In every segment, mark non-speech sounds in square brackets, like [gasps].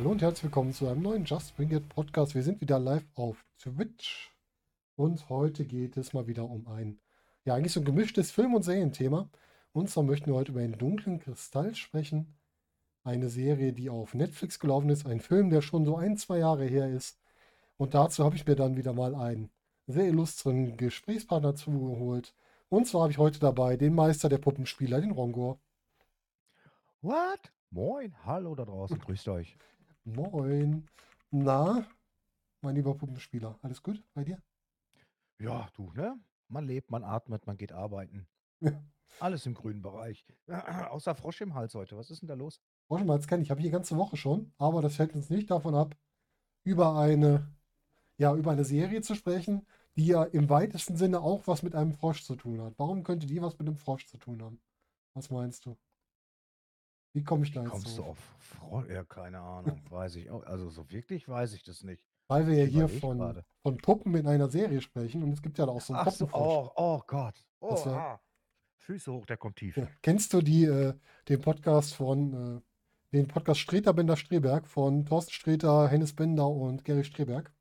Hallo und herzlich willkommen zu einem neuen Just Bring It Podcast. Wir sind wieder live auf Twitch und heute geht es mal wieder um ein, ja, eigentlich so ein gemischtes Film- und Serienthema. Und zwar möchten wir heute über den dunklen Kristall sprechen. Eine Serie, die auf Netflix gelaufen ist, ein Film, der schon so ein, zwei Jahre her ist. Und dazu habe ich mir dann wieder mal einen sehr illustren Gesprächspartner zugeholt. Und zwar habe ich heute dabei den Meister der Puppenspieler, den Rongor. What? Moin, hallo da draußen, [laughs] grüßt euch. Moin. Na, mein lieber Puppenspieler, alles gut bei dir? Ja, du, ne? Man lebt, man atmet, man geht arbeiten. Ja. Alles im grünen Bereich. [clears throat] Außer Frosch im Hals heute. Was ist denn da los? Frosch mal, jetzt kenne ich, habe ich die ganze Woche schon, aber das hält uns nicht davon ab, über eine, ja, über eine Serie zu sprechen, die ja im weitesten Sinne auch was mit einem Frosch zu tun hat. Warum könnte die was mit einem Frosch zu tun haben? Was meinst du? Wie komme ich da jetzt Kommst du drauf? auf Frosch? Ja, keine Ahnung. Weiß ich auch. Also so wirklich weiß ich das nicht. Weil wir ja Ich hier von, gerade. von Puppen in einer Serie sprechen und es gibt ja da auch so einen Ach so, Puppenfrosch. oh, oh Gott. Oh, Das wär- ah. Füße hoch, der kommt tief. Ja. Kennst du die, äh, den Podcast von, äh, den Podcast Streter Bender Streberg von Thorsten Streter, Hennes Bender und Gary Streberg?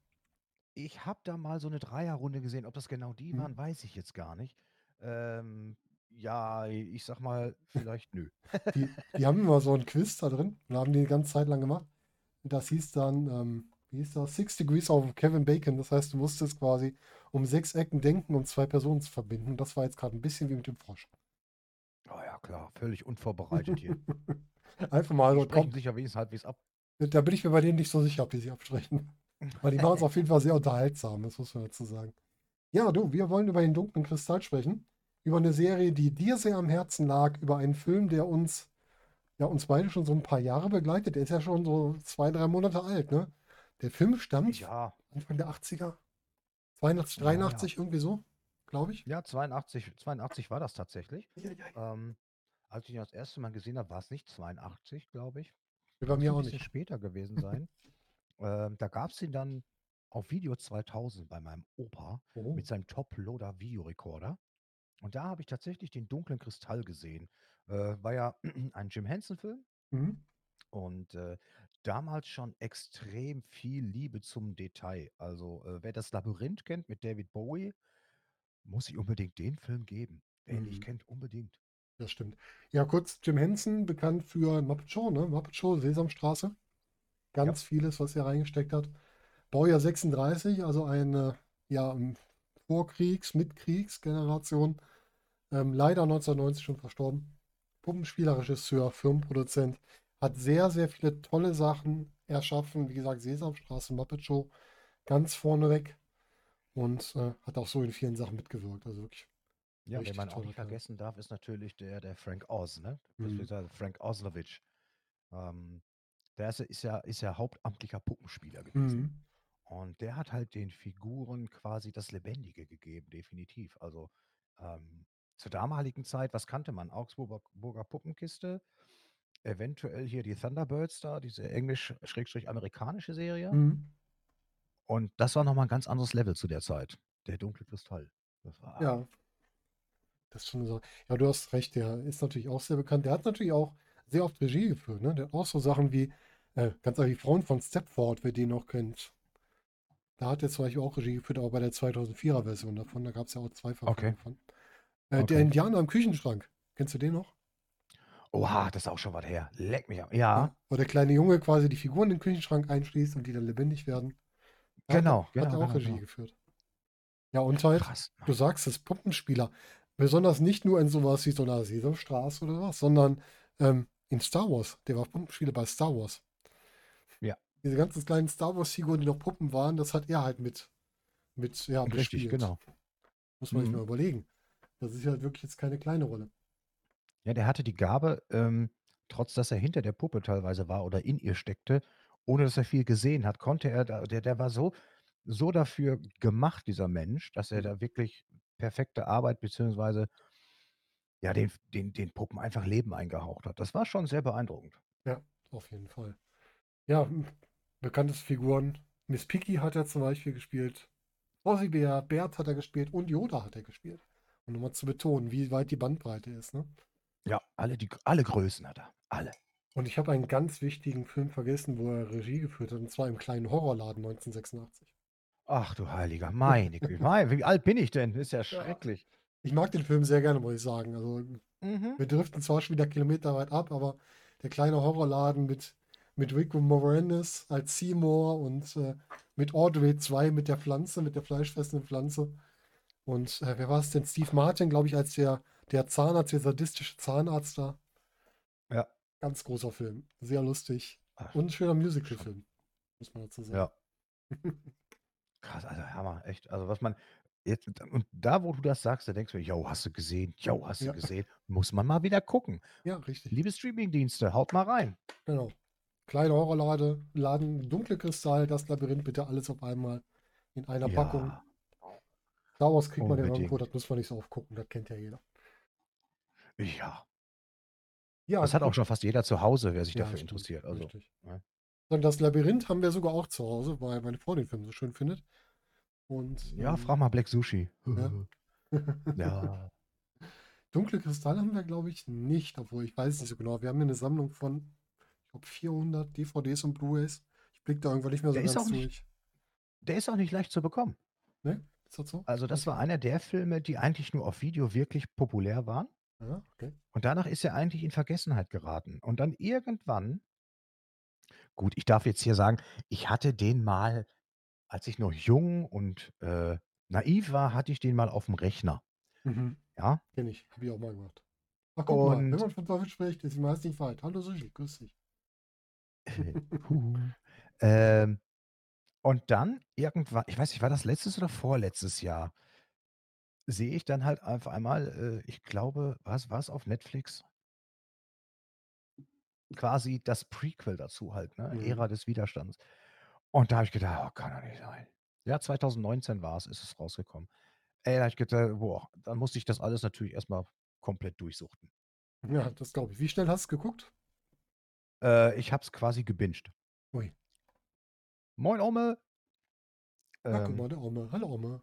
Ich habe da mal so eine Dreierrunde gesehen. Ob das genau die Mhm. waren, weiß ich jetzt gar nicht. Ähm, ja, ich sag mal, vielleicht nö. [laughs] Die, die haben immer so ein Quiz da drin und haben die die ganze Zeit lang gemacht. Und das hieß dann, ähm, wie hieß das? Six Degrees of Kevin Bacon. Das heißt, du musstest quasi um sechs Ecken denken, um zwei Personen zu verbinden. Und das war jetzt gerade ein bisschen wie mit dem Frosch. Oh ja, klar, völlig unvorbereitet hier. [laughs] Einfach mal so, sprechen sich ja wenigstens halbwegs ab. da bin ich mir bei denen nicht so sicher, ob die sich absprechen. [laughs] Weil die machen es auf jeden Fall sehr unterhaltsam, das muss man dazu sagen. Ja, du, wir wollen über den dunklen Kristall sprechen. Über eine Serie, die dir sehr am Herzen lag, über einen Film, der uns, ja, uns beide schon so ein paar Jahre begleitet. Der ist ja schon so zwei, drei Monate alt, ne? Der Film stammt Ja, Anfang der 80er, 82, Ja, ja. 83, irgendwie so, glaube ich. ja, 82, 82 war das tatsächlich. Ja, ja, Ähm, als ich ihn das erste Mal gesehen habe, war es nicht 82, glaube ich. Bei Muss mir ein auch bisschen nicht. später gewesen [laughs] sein. ähm, da gab es ihn dann auf Video 2000 bei meinem Opa Oh. mit seinem Top-Loader Videorekorder. Und da habe ich tatsächlich den dunklen Kristall gesehen. Äh, war ja [clears throat] ein Jim Henson-Film Mhm. und äh, damals schon extrem viel Liebe zum Detail. Also, äh, wer das Labyrinth kennt mit David Bowie, muss ich unbedingt den Film geben. Wer ihn nicht Mhm. kennt, unbedingt. Das stimmt. Ja, kurz, Jim Henson, bekannt für Muppet Show, ne? Muppet Show, Sesamstraße. Ganz vieles, was er reingesteckt hat. Baujahr 36, also eine, ja, ähm, Vorkriegs-, Mitkriegsgeneration. Ähm, leider 1990 schon verstorben. Puppenspieler, Regisseur, Filmproduzent. Hat sehr, sehr viele tolle Sachen erschaffen. Wie gesagt, Sesamstraße, Muppet Show, ganz vorneweg. Und äh, hat auch so in vielen Sachen mitgewirkt. Also wirklich. Ja, Richtig man auch nicht vergessen darf, ist natürlich der, der Frank Oz, ne? Mhm. Frank Oslovich. Ähm, der ist, ist, ja, ist ja hauptamtlicher Puppenspieler gewesen. Mhm. Und der hat halt den Figuren quasi das Lebendige gegeben, definitiv. Also ähm, zur damaligen Zeit, was kannte man? Augsburger Burger Puppenkiste, eventuell hier die Thunderbirds da, diese englisch-amerikanische Serie. Mhm. Und das war nochmal ein ganz anderes Level zu der Zeit. Der dunkle Kristall. Das war, Ja, das ist schon so. Ja, du hast recht, der ist natürlich auch sehr bekannt. Der hat natürlich auch sehr oft Regie geführt, ne? Der hat auch so Sachen wie, äh, ganz ehrlich, die Frauen von Stepford, wer den noch kennt. Da hat er zum Beispiel auch Regie geführt, aber bei der 2004er Version davon, da gab es ja auch zwei Verfilmungen Okay. von. Äh, Der Okay. Indianer im Küchenschrank, kennst du den noch? Oha, das ist auch schon was her. Leck mich am. Ja, Wo der kleine Junge quasi die Figuren in den Küchenschrank einschließt und die dann lebendig werden. Da hat genau, Hat genau, er auch genau, Regie genau. geführt. Ja, und halt, Krass. Du sagst es, Puppenspieler. Besonders nicht nur in sowas wie so einer Sesamstraße oder was, sondern ähm, in Star Wars. Der war Puppenspieler bei Star Wars. Diese ganzen kleinen Star Wars-Figuren, die noch Puppen waren, das hat er halt mit, mit ja, Richtig, bespielt. genau. Muss man sich Mhm. mal überlegen. Das ist halt wirklich jetzt keine kleine Rolle. Ja, der hatte die Gabe, ähm, trotz dass er hinter der Puppe teilweise war oder in ihr steckte, ohne dass er viel gesehen hat, konnte er da, der, der war so, so dafür gemacht, dieser Mensch, dass er Mhm. da wirklich perfekte Arbeit beziehungsweise ja, den, den, den Puppen einfach Leben eingehaucht hat. Das war schon sehr beeindruckend. Ja, auf jeden Fall. Ja, m- bekannteste Figuren. Miss Piggy hat er zum Beispiel gespielt. Fossi Bär, Bert hat er gespielt und Yoda hat er gespielt. Und nochmal zu betonen, wie weit die Bandbreite ist, ne? Ja, alle, die, alle Größen hat er. Alle. Und ich habe einen ganz wichtigen Film vergessen, wo er Regie geführt hat, und zwar im kleinen Horrorladen 1986. Ach du heiliger, meine [laughs] Güte. Wie alt bin ich denn? Ist ja Ja. schrecklich. Ich mag den Film sehr gerne, muss ich sagen. Also, Mhm. wir driften zwar schon wieder kilometerweit ab, aber der kleine Horrorladen mit, mit Rick Moranis als Seymour und äh, mit Audrey 2 mit der Pflanze, mit der fleischfressenden Pflanze. Und äh, wer war es denn? Steve Martin, glaube ich, als der, der Zahnarzt, der sadistische Zahnarzt da. Ja. Ganz großer Film. Sehr lustig. Ach, Und ein schöner. Musical-Film, muss man dazu sagen. Ja. [laughs] Krass, also Hammer, echt. Also was man jetzt und da, wo du das sagst, da denkst du: „Jo, hast du gesehen? Jo, hast du Ja. gesehen?“ Muss man mal wieder gucken. Ja, richtig. Liebe Streamingdienste, haut mal rein. Genau. Kleine Horrorlade, Laden, dunkle Kristall, das Labyrinth, bitte alles auf einmal in einer Packung. Ja, Star Wars kriegt man ja unbedingt. irgendwo, das muss man nicht so oft gucken, das kennt ja jeder. Ja. Ja, Das hat auch schon fast jeder zu Hause, wer sich Ja, dafür stimmt, interessiert. Also, richtig. ne? Und das Labyrinth haben wir sogar auch zu Hause, weil meine Frau den Film so schön findet. Und Ja, ähm, frag mal Black Sushi. ja. [laughs] Ja. Dunkle Kristalle haben wir, glaube ich, nicht, obwohl ich weiß es nicht so genau. Wir haben hier eine Sammlung von, ich glaube, 400 DVDs und Blu-rays. Ich blicke da irgendwann nicht mehr so Der ist ganz auch nicht durch. der ist auch nicht leicht zu bekommen. Ne? Ist das so? Also, das war einer der Filme, die eigentlich nur auf Video wirklich populär waren. Ja, okay. Und danach ist er eigentlich in Vergessenheit geraten. Und dann irgendwann gut, ich darf jetzt hier sagen, ich hatte den mal, als ich noch jung und, äh, naiv war, hatte ich den mal auf'm Rechner. Mhm. Ja? Kenne ich, habe ich auch mal gemacht. Ach, guck mal, wenn Und man von Teufel spricht, ist meist nicht weit. Hallo Sushi, grüß dich. [laughs] Ähm, und dann irgendwann ich weiß nicht, war das letztes oder vorletztes Jahr sehe ich dann halt auf einmal, äh, ich glaube, war's war's auf Netflix? Quasi das Prequel dazu halt, ne? Mhm. Ära des Widerstands. Und da habe ich gedacht: „Oh, kann doch nicht sein.“ Ja, 2019 war's, ist es rausgekommen. Ey, da habe ich gedacht: „Boah“, dann musste ich das alles natürlich erst mal komplett durchsuchten. Ja, das glaube ich. Wie schnell hast du's geguckt? Äh, ich habe es quasi gebinged. Ui. Moin Ome. Guck Ähm mal, der Ome. Hallo Ome.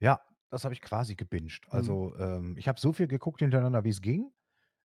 Ja, das habe ich quasi gebinged. Mhm. Also, ähm, ich habe so viel geguckt hintereinander, wie's ging.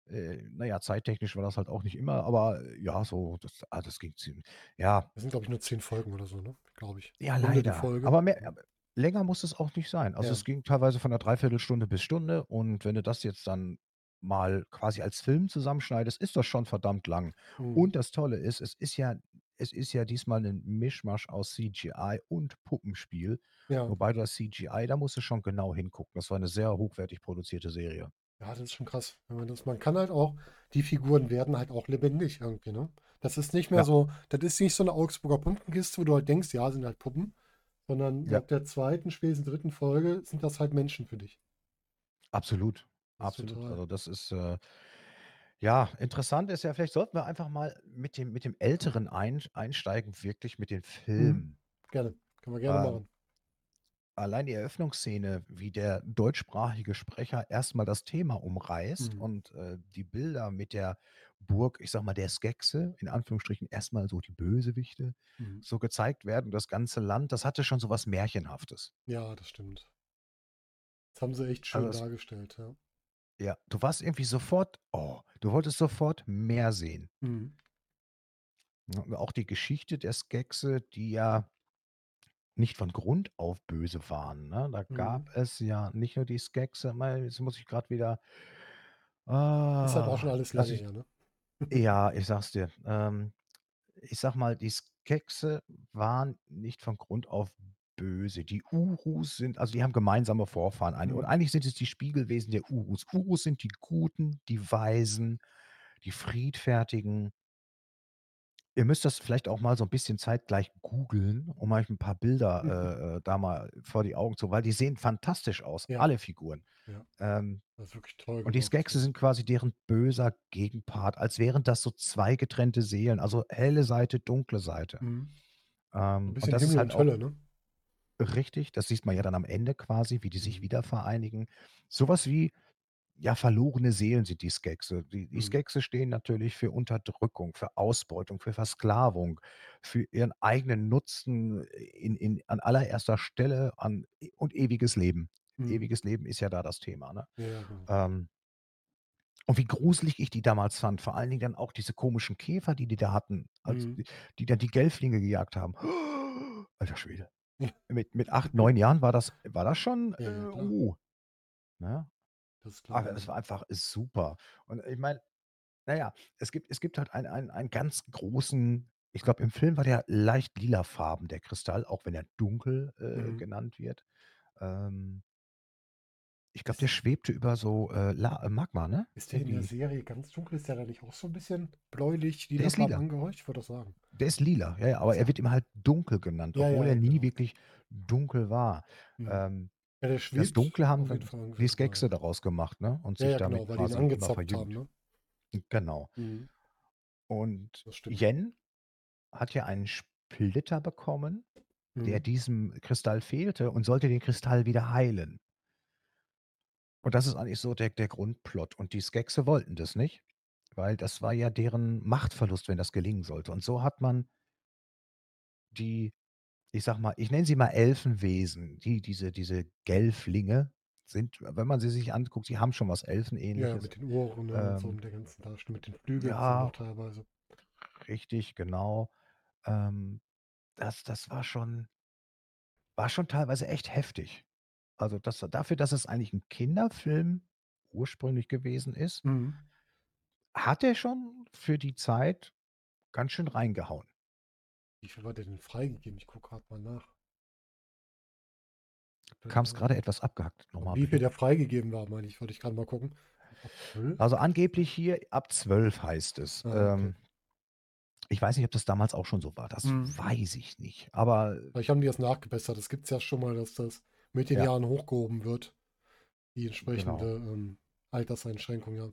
Äh, na ja, zeittechnisch war das halt auch nicht immer, aber ja, so, das ah, das ging ziemlich ja. Das sind, glaube ich, nur 10 Folgen oder so, ne? Glaube ich. Ja, die leider. Folge. Aber mehr aber länger muss es auch nicht sein. Also, Ja. es ging teilweise von 'ner Dreiviertelstunde bis Stunde und wenn du das jetzt dann mal quasi als Film zusammenschneidest, ist das schon verdammt lang. Mhm. Und das Tolle ist, es ist ja es ist ja diesmal 'nen Mischmasch aus CGI und Puppenspiel. Ja. Wobei das CGI, da musst du schon genau hingucken. Das war 'ne sehr hochwertig produzierte Serie. Ja, das ist schon krass. Man das man kann halt auch die Figuren werden halt auch lebendig irgendwie, ne? Das ist nicht mehr Ja. so das ist nicht so 'ne Augsburger Puppenkiste, wo du halt denkst: „Ja, sind halt Puppen“, sondern Ja. ab der 2., spätestens 3. Folge sind das halt Menschen für dich. Absolut, absolut. total Also, das ist, äh ja, interessant ist ja, vielleicht sollten wir einfach mal mit dem mit dem Älteren ein einsteigen, wirklich mit den Mhm. Filmen. Gerne. Können wir gerne Ähm machen. allein die Eröffnungsszene, wie der deutschsprachige Sprecher erst mal das Thema umreißt Mhm. und, äh, die Bilder mit der Burg, ich sage mal, der Skekse, in Anführungsstrichen, erst mal so die Bösewichte, Mhm. so gezeigt werden, das ganze Land, das hatte schon so was Märchenhaftes. Ja, das stimmt. Das haben sie echt Also, schön es dargestellt, ja. Ja, du warst irgendwie sofort oh, du wolltest sofort mehr sehen. Mhm. Ne, auch die Geschichte der Skekse, die ja nicht von Grund auf böse waren, ne? Da Mhm. gab es ja nicht nur die Skekse mal jetzt muss ich grad wieder Ist halt auch schon ah, alles lass lange ich her, ne? ja, ich sage es dir. Ähm, ich sage mal, die Skekse waren nicht von Grund auf böse. Die Urus sind also, die haben gemeinsame Vorfahren ein und Mhm. eigentlich sind es die Spiegelwesen der Urus. Urus sind die Guten, die Weisen, die Friedfertigen. Ihr müsst das vielleicht auch mal so 'n bisschen zeitgleich googeln, um euch 'n paar Bilder, äh, äh, da mal vor die Augen zu weil die sehen fantastisch aus, Ja. alle Figuren. Ja. Ähm, Das ist wirklich toll und die ja. sind quasi deren böser Gegenpart, als wären das so 2 getrennte Seelen, also helle Seite, dunkle Seite. Mhm. Ähm, und bisschen das ist Himmel halt und auch Hölle, ne? Richtig, das sieht man ja dann am Ende quasi, wie die sich Mhm. wieder vereinigen. So was wie, ja, verlorene Seelen sind die Skekse. Die die Mhm. Skekse stehen natürlich für Unterdrückung, für Ausbeutung, für Versklavung, für ihren eigenen Nutzen in in an allererster Stelle an e und ewiges Leben. Mhm. Ewiges Leben ist ja da das Thema, ne? Ja, genau. Ähm Und wie gruselig ich die damals fand. Vor allen Dingen dann auch diese komischen Käfer, die die da hatten, als Mhm. die die dann die Gelflinge gejagt haben. [gasps] Alter Schwede. Ja. [laughs] Mit mit 8, 9 Jahren war das war das schon, Ja, äh, ja, klar. uh, ne? Das ist klar, Aber es war einfach super. Und ich meine, na ja, es gibt es gibt halt einen einen einen ganz großen ich glaube, im Film war der leicht lilafarben, der Kristall, auch wenn er dunkel, äh, Mhm. genannt wird. Ähm ich glaube, der Ist schwebte über so, äh, La äh, Magma, ne? ist der in der Irgendwie Serie ganz dunkel? Ist der da nicht auch so 'n bisschen bläulich, Der ist lila. angehaucht? Ich würde auch sagen. Der ist lila, ja, ja, aber er wird immer halt dunkel genannt, Ja, ja, obwohl er ja, nie genau. wirklich dunkel war. Mhm. Ähm, Ja, der das schwebt Dunkle haben auf jeden dann Fall die Skekse ja. daraus gemacht, ne, und Ja, sich ja, damit genau, weil die ihn quasi immer angezapft haben, verjüngt. ne? Genau. Mhm. Und Das stimmt. Yen hat ja einen Splitter bekommen, der Mhm. diesem Kristall fehlte und sollte den Kristall wieder heilen. Und das ist eigentlich so der der Grundplot. Und die Skekse wollten das nicht, weil das war ja deren Machtverlust, wenn das gelingen sollte. Und so hat man die ich sage mal, ich nenne sie mal Elfenwesen, die diese diese Gelflinge sind, wenn man sie sich anguckt, die haben schon was Ja, Elfenähnliches. mit den Ohren, ne, und so Ähm mit der ganzen Darstellung, mit den Flügeln ja, noch teilweise. richtig, genau. Ähm, das das war schon war schon teilweise echt heftig. Also, das dafür, dass es eigentlich 'n Kinderfilm ursprünglich gewesen ist Mhm. hat er schon für die Zeit ganz schön reingehauen. Wie viel war der denn freigegeben? Ich gucke grad mal nach. Kamst grade Äh, etwas abgehackt. Noch mal wie viel bitte. der freigegeben war, meine ich, wollte ich grad mal gucken. Ab 12? Also, angeblich hier ab 12 heißt es. Ah, okay. Ähm ich weiß nicht, ob das damals auch schon so war. Das Mhm. weiß ich nicht. Aber Vielleicht haben die das nachgebessert. Das gibt's ja schon mal, dass das mit den Ja. Jahren hochgehoben wird, die entsprechende, Genau. ähm, Alterseinschränkung, ja.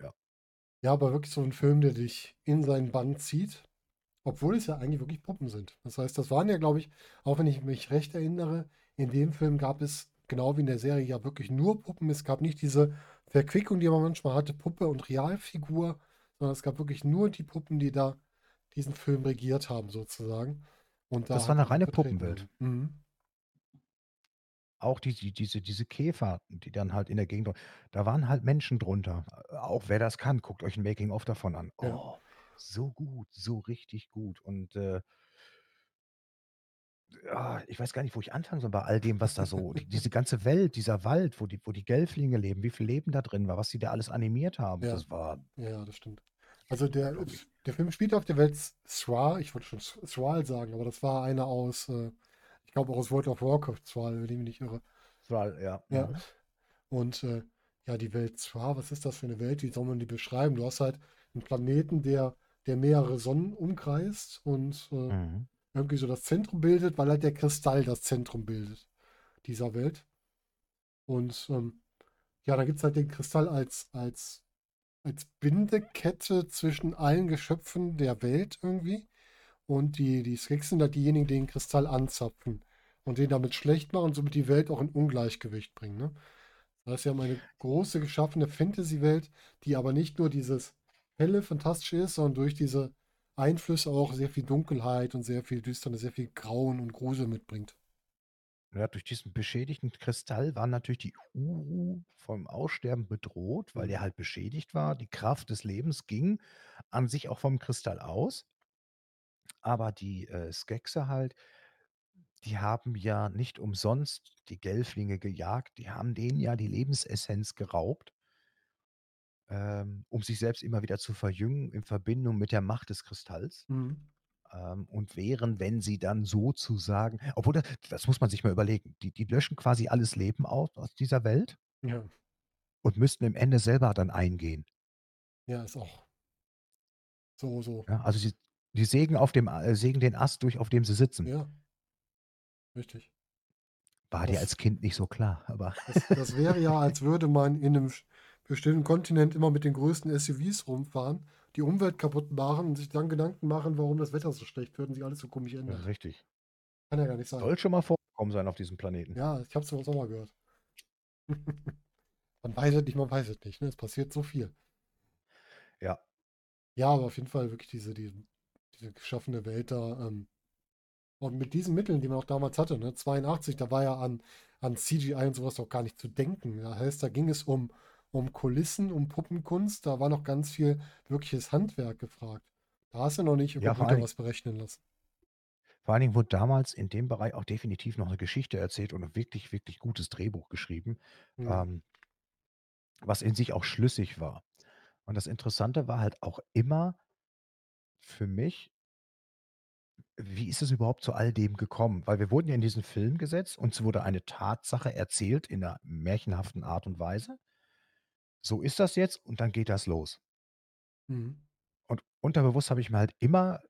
Ja. Ja, aber wirklich so 'n Film, der dich in seinen Bann zieht, obwohl es ja eigentlich wirklich Puppen sind. Das heißt, das waren ja, glaube ich, auch wenn ich mich recht erinnere, in dem Film gab es, genau wie in der Serie, ja wirklich nur Puppen. Es gab nicht diese Verquickung, die man manchmal hatte, Puppe und Realfigur, sondern es gab wirklich nur die Puppen, die da diesen Film regiert haben sozusagen und da Das war halt 'ne auch reine Puppenwelt. Mhm. Auch die die diese diese Käfer, die dann halt in der Gegend da waren halt Menschen drunter. Äh, auch wer das kann, guckt euch 'n Making of davon an. Ja. Oh, so gut, so richtig gut. Und, äh ah, ich weiß gar nicht, wo ich anfangen soll bei all dem, was da so die diese ganze Welt, dieser Wald, wo die wo die Gelflinge leben, wie viel Leben da drin war, was sie da alles animiert haben, Ja. das war Ja, das stimmt. Also, der unglaublich. der Film spielt auf der Welt S ich wollte schon S sagen, aber das war einer aus, äh ich glaube aus World of Warcraft, Thrall, wenn ich mich nicht irre. Thrall, ja. Ja. Mhm. Und, äh, ja, die Welt Thra, was ist das für 'ne Welt? Wie soll man die beschreiben? Du hast halt 'n Planeten, der der mehrere Sonnen umkreist und, äh, Mhm. irgendwie so das Zentrum bildet, weil halt der Kristall das Zentrum bildet dieser Welt. Und, ähm, ja, dann gibt's halt den Kristall als als als Bindekette zwischen allen Geschöpfen der Welt irgendwie. Und die die Skekks sind halt diejenigen, die den Kristall anzapfen und den damit schlecht machen und somit die Welt auch in Ungleichgewicht bringen, ne? Das heißt, sie haben eine große geschaffene Fantasy-Welt, die aber nicht nur dieses helle, fantastische ist, sondern durch diese Einflüsse auch sehr viel Dunkelheit und sehr viel Düsternis, sehr viel Grauen und Grusel mitbringt. Ja, durch diesen beschädigten Kristall waren natürlich die Uru vom Aussterben bedroht, weil Mhm. der halt beschädigt war. Die Kraft des Lebens ging an sich auch vom Kristall aus. Aber die, äh, Skekse halt die haben ja nicht umsonst die Gelflinge gejagt. Die haben denen ja die Lebensessenz geraubt ähm, um sich selbst immer wieder zu verjüngen in Verbindung mit der Macht des Kristalls. Mhm. Ähm, und wären, wenn sie dann sozusagen obwohl da das muss man sich mal überlegen. Die die löschen quasi alles Leben aus aus dieser Welt Ja. und müssten im Ende selber dann eingehen. Ja, ist auch so so. Ja, also sie die sägen auf dem äh, sägen den Ast durch, auf dem sie sitzen. Ja. Richtig. War dir Das als Kind nicht so klar, aber das das wäre ja, als würde man in 'nem sch bestimmten Kontinent immer mit den größten SUVs rumfahren, die Umwelt kaputt machen und sich dann Gedanken machen, warum das Wetter so schlecht wird und sich alles so komisch ändert. Richtig. Kann ja gar nicht sein. Soll schon mal vorgekommen sein auf diesem Planeten. Ja, ich habe so was auch mal gehört. [laughs] Man weiß es nicht, man weiß es nicht, ne? Es passiert so viel. Ja. Ja, aber auf jeden Fall wirklich diese diesen diese geschaffene Welt da, ähm und mit diesen Mitteln, die man auch damals hatte, ne? 82, da war ja an an CGI und so was noch gar nicht zu denken. Das heißt, da ging es um um Kulissen, um Puppenkunst. Da war noch ganz viel wirkliches Handwerk gefragt. Da hast du noch nicht über Ja, Computer was berechnen lassen. vor allen Dingen wurde damals in dem Bereich auch definitiv noch 'ne Geschichte erzählt und 'n wirklich, wirklich gutes Drehbuch geschrieben, Mhm. ähm was in sich auch schlüssig war. Und das Interessante war halt auch immer für mich wie ist es überhaupt zu all dem gekommen? Weil wir wurden ja in diesen Film gesetzt, uns wurde eine Tatsache erzählt in 'ner märchenhaften Art und Weise. So ist das jetzt und dann geht das los. Mhm. Und unterbewusst habe ich mir halt immer,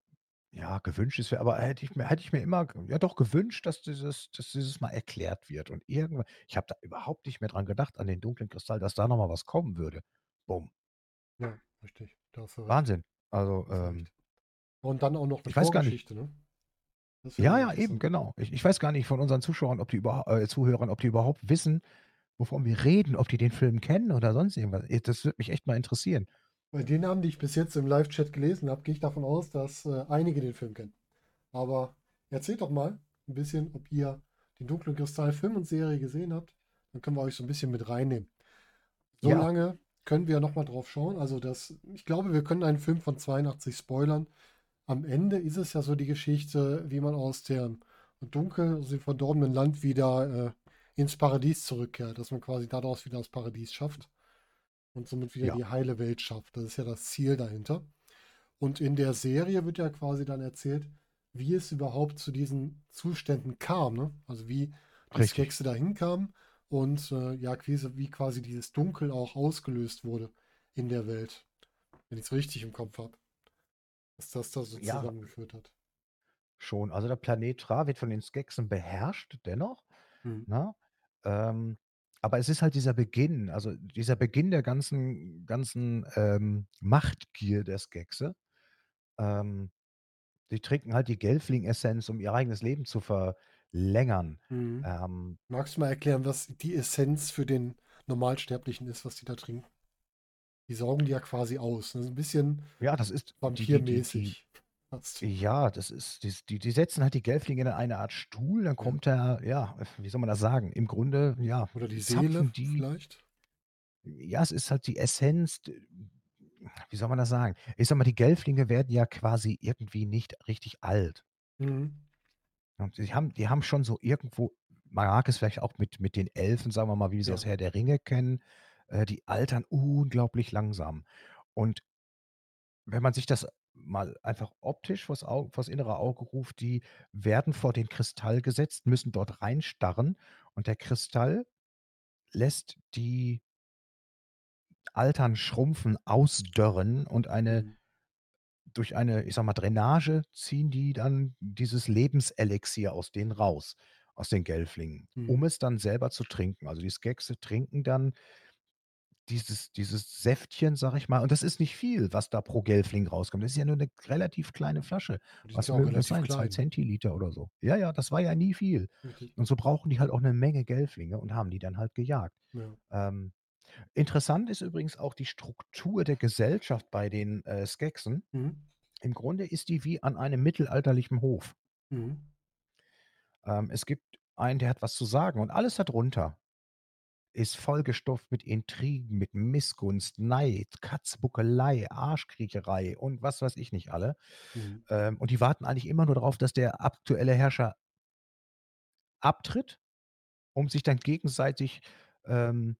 ja, gewünscht, es wäre aber hätte ich mir hätte ich mir immer ja doch gewünscht, dass dieses dass dieses mal erklärt wird und irgendwann ich habe da überhaupt nicht mehr dran gedacht an den dunklen Kristall, dass da noch mal was kommen würde. Bumm. Ja, richtig. Da hast du recht. Wahnsinn. Also, hast du ähm recht. Und dann auch noch 'ne Ich weiß gar nicht Vorgeschichte, ne? Ja, ja, eben, genau. Ich ich weiß gar nicht von unseren Zuschauern, ob die überhau äh, Zuhörern, ob die überhaupt wissen, wovon wir reden, ob die den Film kennen oder sonst irgendwas. Äh, das würde mich echt mal interessieren. Bei den Namen, die ich bis jetzt im Live-Chat gelesen habe, gehe ich davon aus, dass, äh, einige den Film kennen. Aber erzählt doch mal 'n bisschen, ob ihr den dunklen Kristall Film und Serie gesehen habt. Dann können wir euch so 'n bisschen mit reinnehmen. So Ja. lange können wir noch mal drauf schauen. Also, das ich glaube, wir können einen Film von 82 spoilern. Am Ende ist es ja so die Geschichte, wie man aus dem dunkel also dem verdorbenen Land wieder, äh, ins Paradies zurückkehrt, dass man quasi daraus wieder das Paradies schafft und somit wieder Ja. die heile Welt schafft. Das ist ja das Ziel dahinter. Und in der Serie wird ja quasi dann erzählt, wie es überhaupt zu diesen Zuständen kam, ne? Also, wie die Richtig. Skekse da hinkamen und, äh, ja, wie quasi dieses Dunkel auch ausgelöst wurde in der Welt, wenn ich's richtig im Kopf habe. Was das da so Ja. zusammengeführt hat. Schon. Also, der Planet Tra wird von den Skeksen beherrscht dennoch, Mhm. ne? Ähm, aber es ist halt dieser Beginn, also, dieser Beginn der ganzen ganzen, ähm, Machtgier der Skekse. Ähm, die trinken halt die Gelfling-Essenz, um ihr eigenes Leben zu verlängern. Mhm. Ähm Magst du mal erklären, was die Essenz für den Normalsterblichen ist, was die da trinken? Die saugen die ja quasi aus, ne? So 'n bisschen Ja, das ist die die die die vampirmäßig ja, das ist dies die die setzen halt die Gelflinge in eine Art Stuhl, dann kommt da ja, wie soll man das sagen? Im Grunde, ja, Oder die Seele die vielleicht? Ja, es ist halt die Essenz wie soll man das sagen? Ich sage mal, die Gelflinge werden ja quasi irgendwie nicht richtig alt. Mhm. Und die haben die haben schon so irgendwo man mag es vielleicht auch mit mit den Elfen, sagen wir mal, wie wir sie aus Ja. Herr der Ringe kennen, äh, die altern unglaublich langsam. Und wenn man sich das mal einfach optisch vors Au vors innere Auge ruft, die werden vor den Kristall gesetzt, müssen dort reinstarren und der Kristall lässt die altern, schrumpfen, ausdörren und eine Mhm. durch eine, ich sage mal, Drainage ziehen die dann dieses Lebenselixier aus denen raus, aus den Gelflingen, Mhm. um es dann selber zu trinken. Also, die Skekse trinken dann dieses dieses Säftchen, sage ich mal und das ist nicht viel, was da pro Gelfling rauskommt. Das ist ja nur 'ne relativ kleine Flasche. Die sind Was ja auch mögen das relativ sein? 2 klein, ne? Zentiliter oder so. Ja, ja, das war ja nie viel. Richtig. Und so brauchen die halt auch 'ne Menge Gelflinge und haben die dann halt gejagt. Ja. Ähm, interessant ist übrigens auch die Struktur der Gesellschaft bei den, äh, Skeksen. Mhm. Im Grunde ist die wie an einem mittelalterlichen Hof. Mhm. Ähm, es gibt einen, der hat was zu sagen und alles da drunter ist vollgestopft mit Intrigen, mit Missgunst, Neid, Katzbuckelei, Arschkriecherei und was weiß ich nicht alle. Mhm. Ähm, und die warten eigentlich immer nur darauf, dass der aktuelle Herrscher abtritt, um sich dann gegenseitig, ähm,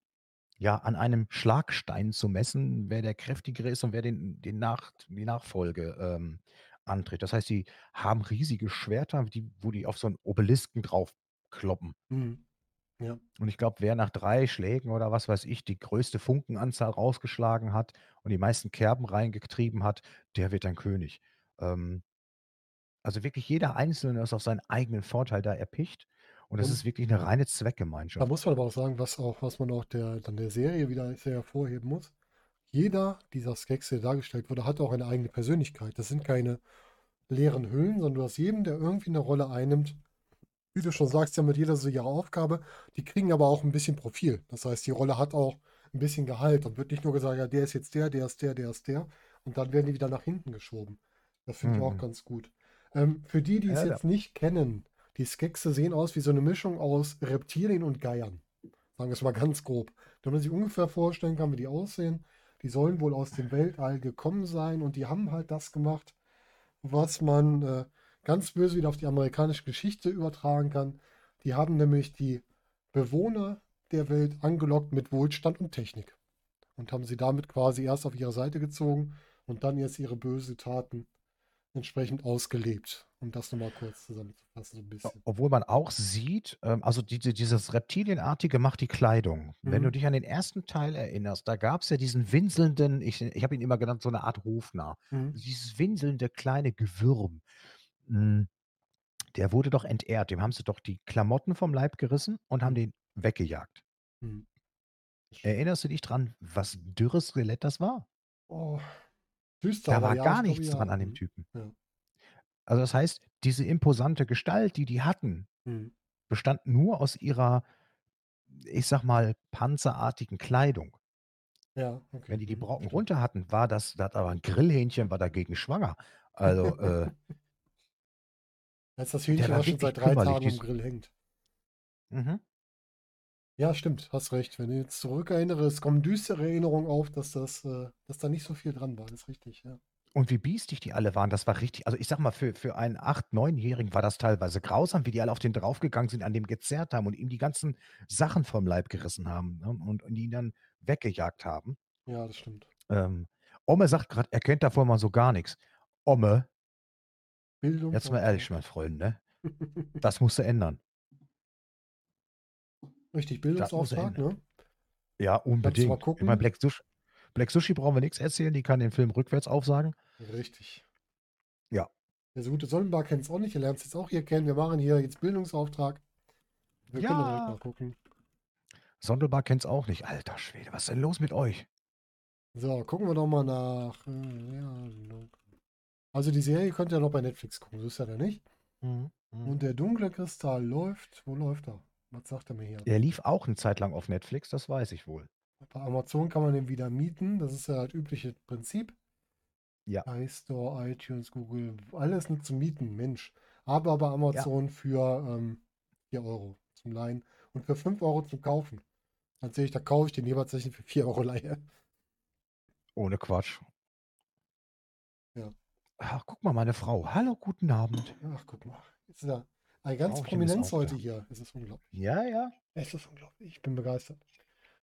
ja, an einem Schlagstein zu messen, wer der Kräftigere ist und wer den den nach die Nachfolge, ähm, antritt. Das heißt, die haben riesige Schwerter, die wo die auf so 'n Obelisken draufkloppen. Mhm. Ja. Und ich glaube, wer nach 3 Schlägen oder was weiß ich, die größte Funkenanzahl rausgeschlagen hat und die meisten Kerben reingetrieben hat, der wird dann König. Ähm also, wirklich jeder Einzelne ist auf seinen eigenen Vorteil da erpicht und das Und ist wirklich 'ne reine Da Zweckgemeinschaft. muss man aber auch sagen, was auch was man auch der dann der Serie wieder sehr hervorheben muss. Jeder dieser Skekse, der dargestellt wurde, hat auch eine eigene Persönlichkeit. Das sind keine leeren Hüllen, sondern du hast jeden, der irgendwie 'ne Rolle einnimmt. Wie du schon sagst, haben mit jeder so ihre Aufgabe. Die kriegen aber auch 'n bisschen Profil. Das heißt, die Rolle hat auch 'n bisschen Gehalt und wird nicht nur gesagt: „Ja, der ist jetzt der, der ist der, der ist der.“ Und dann werden die wieder nach hinten geschoben. Das finde ich auch Mhm. ganz gut. Ähm, für die, die es Ja, ja. jetzt nicht kennen, die Skekse sehen aus wie so 'ne Mischung aus Reptilien und Geiern. Sagen wir es mal ganz grob. Damit man sich ungefähr vorstellen kann, wie die aussehen. Die sollen wohl aus dem Weltall gekommen sein und die haben halt das gemacht, was man äh, ganz böse wieder auf die amerikanische Geschichte übertragen kann. Die haben nämlich die Bewohner der Welt angelockt mit Wohlstand und Technik und haben sie damit quasi erst auf ihre Seite gezogen und dann erst ihre böse Taten entsprechend ausgelebt, um das nochmal kurz zusammenzufassen, so ein bisschen. Obwohl man auch sieht, ähm, also diese, dieses Reptilienartige macht die Kleidung. Wenn du Mhm. dich an den ersten Teil erinnerst, da gab es ja diesen winselnden, ich, ich habe ihn immer genannt, so eine Art Rufnarr. Mhm. Dieses winselnde kleine Gewürm. Mm, Der wurde doch entehrt. Dem haben sie doch die Klamotten vom Leib gerissen und haben den weggejagt. Mhm. Erinnerst du dich dran, was dürres Skelett das war? Oh, düster, Da war ja, gar nichts ja. dran an dem Mhm. Typen. Ja. Also das heißt, diese imposante Gestalt, die die hatten, Mhm. bestand nur aus ihrer, ich sag mal, panzerartigen Kleidung. Ja, okay. Wenn die die Mhm. Brocken runter hatten, war das, das aber ein Grillhähnchen war dagegen schwanger. Also äh, [laughs] Als das Hühnchen auch schon seit drei. Tagen am Grill hängt. mhm. Ja, stimmt, hast recht. Wenn ich jetzt zurückerinnere, es kommen düstere Erinnerungen auf, dass das, äh, dass da nicht so viel dran war. Das ist richtig, ja. Und wie biestig die alle waren, das war richtig. Also ich sag mal, für, für einen 8-, 9-Jährigen war das teilweise grausam, wie die alle auf den draufgegangen sind, an dem gezerrt haben und ihm die ganzen Sachen vom Leib gerissen haben ne, und, und ihn dann weggejagt haben. Ja, das stimmt. Ähm, Omme sagt gerade, er kennt davon mal so gar nichts. Omme, jetzt mal ehrlich, mein Freund, ne? [laughs] Das musst du ändern. Richtig, Bildungsauftrag, ne? Ja, du mal unbedingt. Ich meine, gucken. Black Sushi, Black Sushi brauchen wir nichts erzählen, die kann den Film rückwärts aufsagen. Richtig. Ja. Der gute Sonnenbar kennt es auch nicht, er lernt es jetzt auch hier kennen. Wir machen hier jetzt Bildungsauftrag. Wir können da direkt Ja. mal gucken. Sondelbar kennt's auch nicht. Alter Schwede, was ist denn los mit euch? So, gucken wir doch mal nach. äh, Ja. Also die Serie könnt ihr noch bei Netflix gucken, so ist er ja nicht. Mhm. Und der dunkle Kristall läuft. Wo läuft er? Was sagt er mir hier? Er lief auch eine Zeit lang auf Netflix, das weiß ich wohl. Bei Amazon kann man den wieder mieten. Das ist ja das übliche Prinzip. Ja. iStore, iTunes, Google, alles nur zum Mieten, Mensch. Aber bei Amazon für ähm, 4 Euro zum Leihen und für 5 Euro zum Kaufen. Dann sehe ich, da kaufe ich den jeweils für 4 Euro Leihe. Ohne Quatsch. Ach, guck mal, meine Frau. Hallo, guten Abend. Ach, guck mal. Jetzt ist er eine ganz Frauchen ist Prominenz auch heute da. hier. Es ist unglaublich. Ja, ja. Es ist unglaublich. Ich bin begeistert.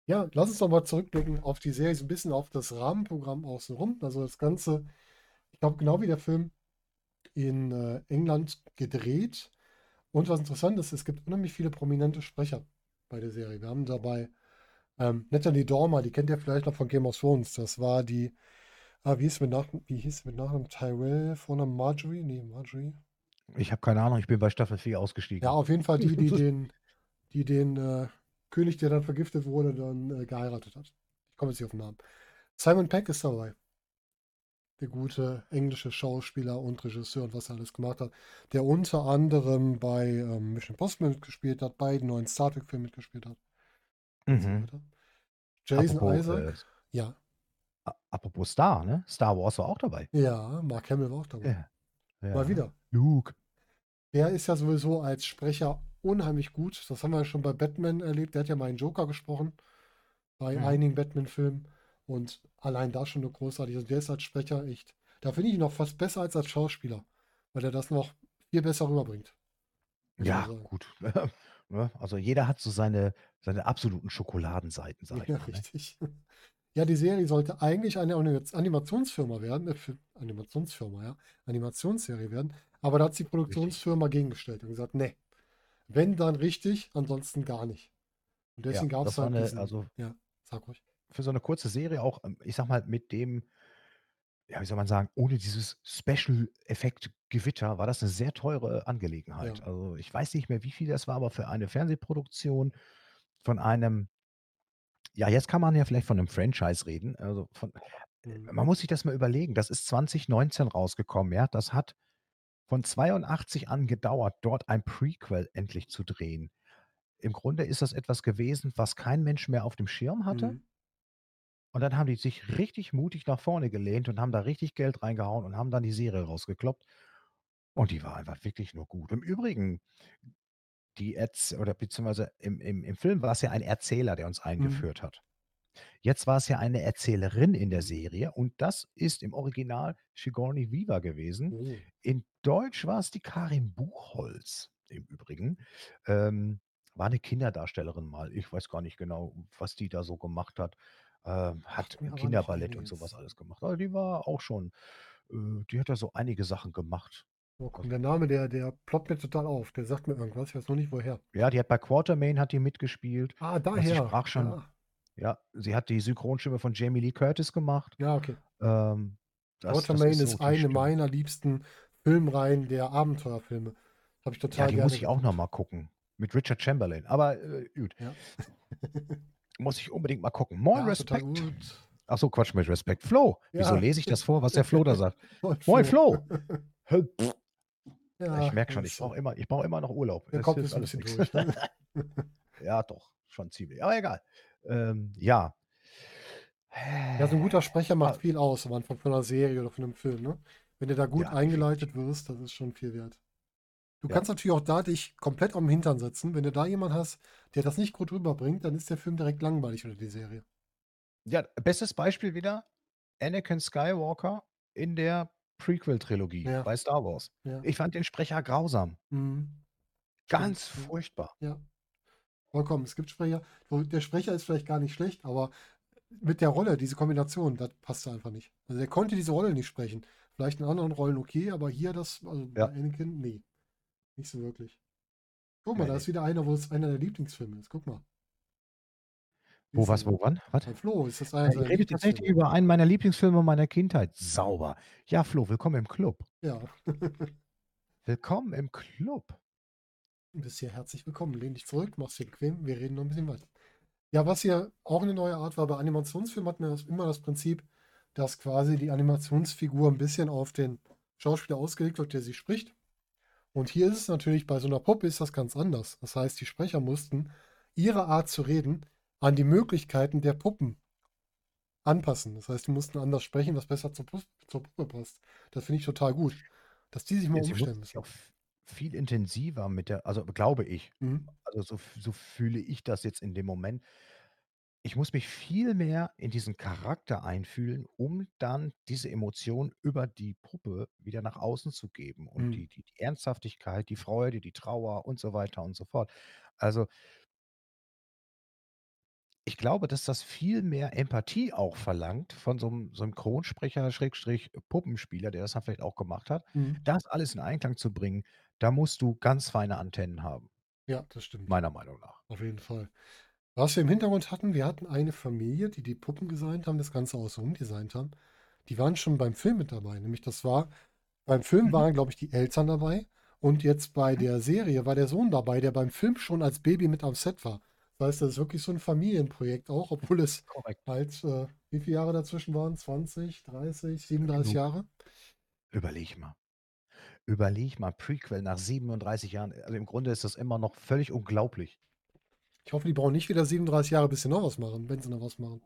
Ja, lass uns doch mal zurückblicken auf die Serie, so ein bisschen auf das Rahmenprogramm außenrum. Also das Ganze, ich glaube, genau wie der Film in äh, England gedreht. Und was interessant ist, es gibt unheimlich viele prominente Sprecher bei der Serie. Wir haben dabei ähm, Natalie Dormer, die kennt ihr vielleicht noch von Game of Thrones. Das war die, ah, wie hieß sie mit Nach wie hieß mit Nachnamen Tyrell, Vornamen Marjorie? Nee, Marjorie. Ich habe keine Ahnung, ich bin bei Staffel 4 ausgestiegen. Ja, auf jeden Fall die, die [laughs] den, die den äh, König, der dann vergiftet wurde, dann äh, geheiratet hat. Ich komme jetzt nicht auf den Namen. Simon Peck ist dabei. Der gute englische Schauspieler und Regisseur und was er alles gemacht hat. Der unter anderem bei ähm, Mission Impossible mitgespielt hat, bei den neuen Star Trek-Filmen mitgespielt hat. So Mhm. Jason Apropos, Isaac. äh, Ja. Apropos Star, ne? Star Wars war auch dabei. Ja, Mark Hamill war auch dabei. Ja. Mal Ja. wieder. Luke. Der ist ja sowieso als Sprecher unheimlich gut. Das haben wir ja schon bei Batman erlebt. Der hat ja mal einen Joker gesprochen bei Mhm. einigen Batman-Filmen. Und allein da schon eine großartige. Also der ist als Sprecher echt. Da finde ich ihn noch fast besser als als Schauspieler, weil er das noch viel besser rüberbringt. Ja, gut. [laughs] Ne? Also jeder hat so seine, seine absoluten Schokoladenseiten, sag ich Ja, mal. Ne? Richtig. Ja, die Serie sollte eigentlich eine Anima- Animationsfirma werden, äh, Animationsfirma, ja, Animationsserie werden, aber da hat sich die Produktionsfirma gegengestellt und gesagt, nee, wenn dann richtig, ansonsten gar nicht. Und Ja, deswegen gab es halt eine, diesen, also ja, sag ruhig. für so eine kurze Serie auch, ähm, ich sag mal, mit dem, ja, wie soll man sagen, ohne dieses Special-Effekt-Gewitter war das eine sehr teure Angelegenheit. Ja. Also ich weiß nicht mehr, wie viel das war, aber für eine Fernsehproduktion von einem, ja, jetzt kann man ja vielleicht von einem Franchise reden. Also von, Mhm. man muss sich das mal überlegen. Das ist 2019 rausgekommen, ja. Das hat von 82 an gedauert, dort ein Prequel endlich zu drehen. Im Grunde ist das etwas gewesen, was kein Mensch mehr auf dem Schirm hatte. Mhm. Und dann haben die sich richtig mutig nach vorne gelehnt und haben da richtig Geld reingehauen und haben dann die Serie rausgekloppt. Und die war einfach wirklich nur gut. Im Übrigen, die Erz oder beziehungsweise im im im Film war's ja ein Erzähler, der uns Mhm. eingeführt hat. Jetzt war es ja eine Erzählerin in der Serie und das ist im Original Sigourney Weaver gewesen. Oh. In Deutsch war es die Karin Buchholz im Übrigen. Ähm, war 'ne Kinderdarstellerin mal. Ich weiß gar nicht genau, was die da so gemacht hat. Ähm, hat Kinderballett und so was einiges. alles gemacht. Aber die war auch schon äh, die hat da so einige Sachen gemacht. Oh komm, Also der Name, der der ploppt mir total auf. Der sagt mir irgendwas, ich weiß nur nicht woher. Ja, die hat bei Quatermain hat die mitgespielt Ah, und sie daher. sprach schon Ja. ja, sie hat die Synchronstimme von Jamie Lee Curtis gemacht. Ja, okay. Ähm, das das Quatermain ist so ist die eine meiner liebsten Filmreihen der Abenteuerfilme. Habe ich Ja, total die muss gerne ich auch noch geguckt. mal gucken mit Richard Chamberlain. Aber, äh, gut. Ja. [laughs] Muss ich unbedingt mal gucken. Moin Ja, Respekt. gut. Ach so, Quatsch mit Respekt. Flo, wieso Ja. lese ich das vor, was der Flo da sagt? [laughs] Moin, Moin Flo. [laughs] Ja, Ich merke schon, ich brauche immer ich brauche immer noch Urlaub. Der Kopf ist alles bisschen nix. durch, ne? [laughs] Ja, doch, schon ziemlich, aber egal. Ähm, ja. Ja, so 'n guter Sprecher macht Ah viel aus am Anfang von 'ner Serie oder von 'nem Film, ne? Wenn du da gut Ja, eingeleitet wirst, das ist schon viel wert. Du Ja. kannst natürlich auch da dich komplett aufm Hintern setzen. Wenn du da jemand hast, der das nicht gut rüberbringt, dann ist der Film direkt langweilig oder die Serie. Ja, bestes Beispiel wieder Anakin Skywalker in der Prequel-Trilogie Ja. bei Star Wars. Ja. Ich fand den Sprecher grausam. Mhm. Ganz ja. furchtbar. Ja. Vollkommen. Es gibt Sprecher, wo der Sprecher ist vielleicht gar nicht schlecht, aber mit der Rolle, diese Kombination, das passte einfach nicht. Also, er konnte diese Rolle nicht sprechen. Vielleicht in anderen Rollen okay, aber hier das also, bei Ja. Anakin, ne, nicht so wirklich. Guck mal, Ne, da ist wieder einer, wo es einer der Lieblingsfilme ist. Guck mal. Wo, was, wo, wann? Was? Bei Flo ist das einer Äh, ich seiner rede tatsächlich Lieblingsfilme. über einen meiner Lieblingsfilme meiner Kindheit. Sauber. Ja, Flo, willkommen im Club. Ja. [laughs] Willkommen im Club. Du bist hier herzlich willkommen. Lehn dich zurück, mach's dir bequem, wir reden noch 'n bisschen weiter. Ja, was hier auch 'ne neue Art war, bei Animationsfilmen hatten wir das immer das Prinzip, dass quasi die Animationsfigur 'n bisschen auf den Schauspieler ausgelegt wird, der sie spricht. Und hier ist es natürlich bei so 'ner Puppe ist das ganz anders. Das heißt, die Sprecher mussten ihre Art zu reden an die Möglichkeiten der Puppen anpassen. Das heißt, die mussten anders sprechen, was besser zur Pus zur Puppe passt. Das finde ich total gut, dass die sich mal Ja, sie umstellen müssen. viel intensiver mit der also, glaube ich. Mhm. Also, so so fühle ich das jetzt in dem Moment. Ich muss mich viel mehr in diesen Charakter einfühlen, um dann diese Emotion über die Puppe wieder nach außen zu geben und Mhm. die die die Ernsthaftigkeit, die Freude, die Trauer und so weiter und so fort. Also ich glaube, dass das viel mehr Empathie auch verlangt von so 'nem Synchronsprecher Schrägstrich Puppenspieler, der das dann vielleicht auch gemacht hat. Mhm. Das alles in Einklang zu bringen, da musst du ganz feine Antennen haben. Ja, das stimmt. Meiner Meinung nach. Auf jeden Fall. Was wir im Hintergrund hatten, wir hatten eine Familie, die die Puppen designt haben, das Ganze außenrum designt haben. Die waren schon beim Film mit dabei. Nämlich das war beim Film Mhm. waren, glaube ich, die Eltern dabei und jetzt bei Mhm. der Serie war der Sohn dabei, der beim Film schon als Baby mit am Set war. Das heißt, das ist wirklich so 'n Familienprojekt auch, obwohl es Korrekt. halt, äh wie viele Jahre dazwischen waren? 20, 30, 37 Genug. Jahre? Überleg mal. Überleg mal, Prequel nach 37 Jahren. Also, im Grunde ist das immer noch völlig unglaublich. Ich hoffe, die brauchen nicht wieder 37 Jahre, bis sie noch was machen, wenn sie noch was machen.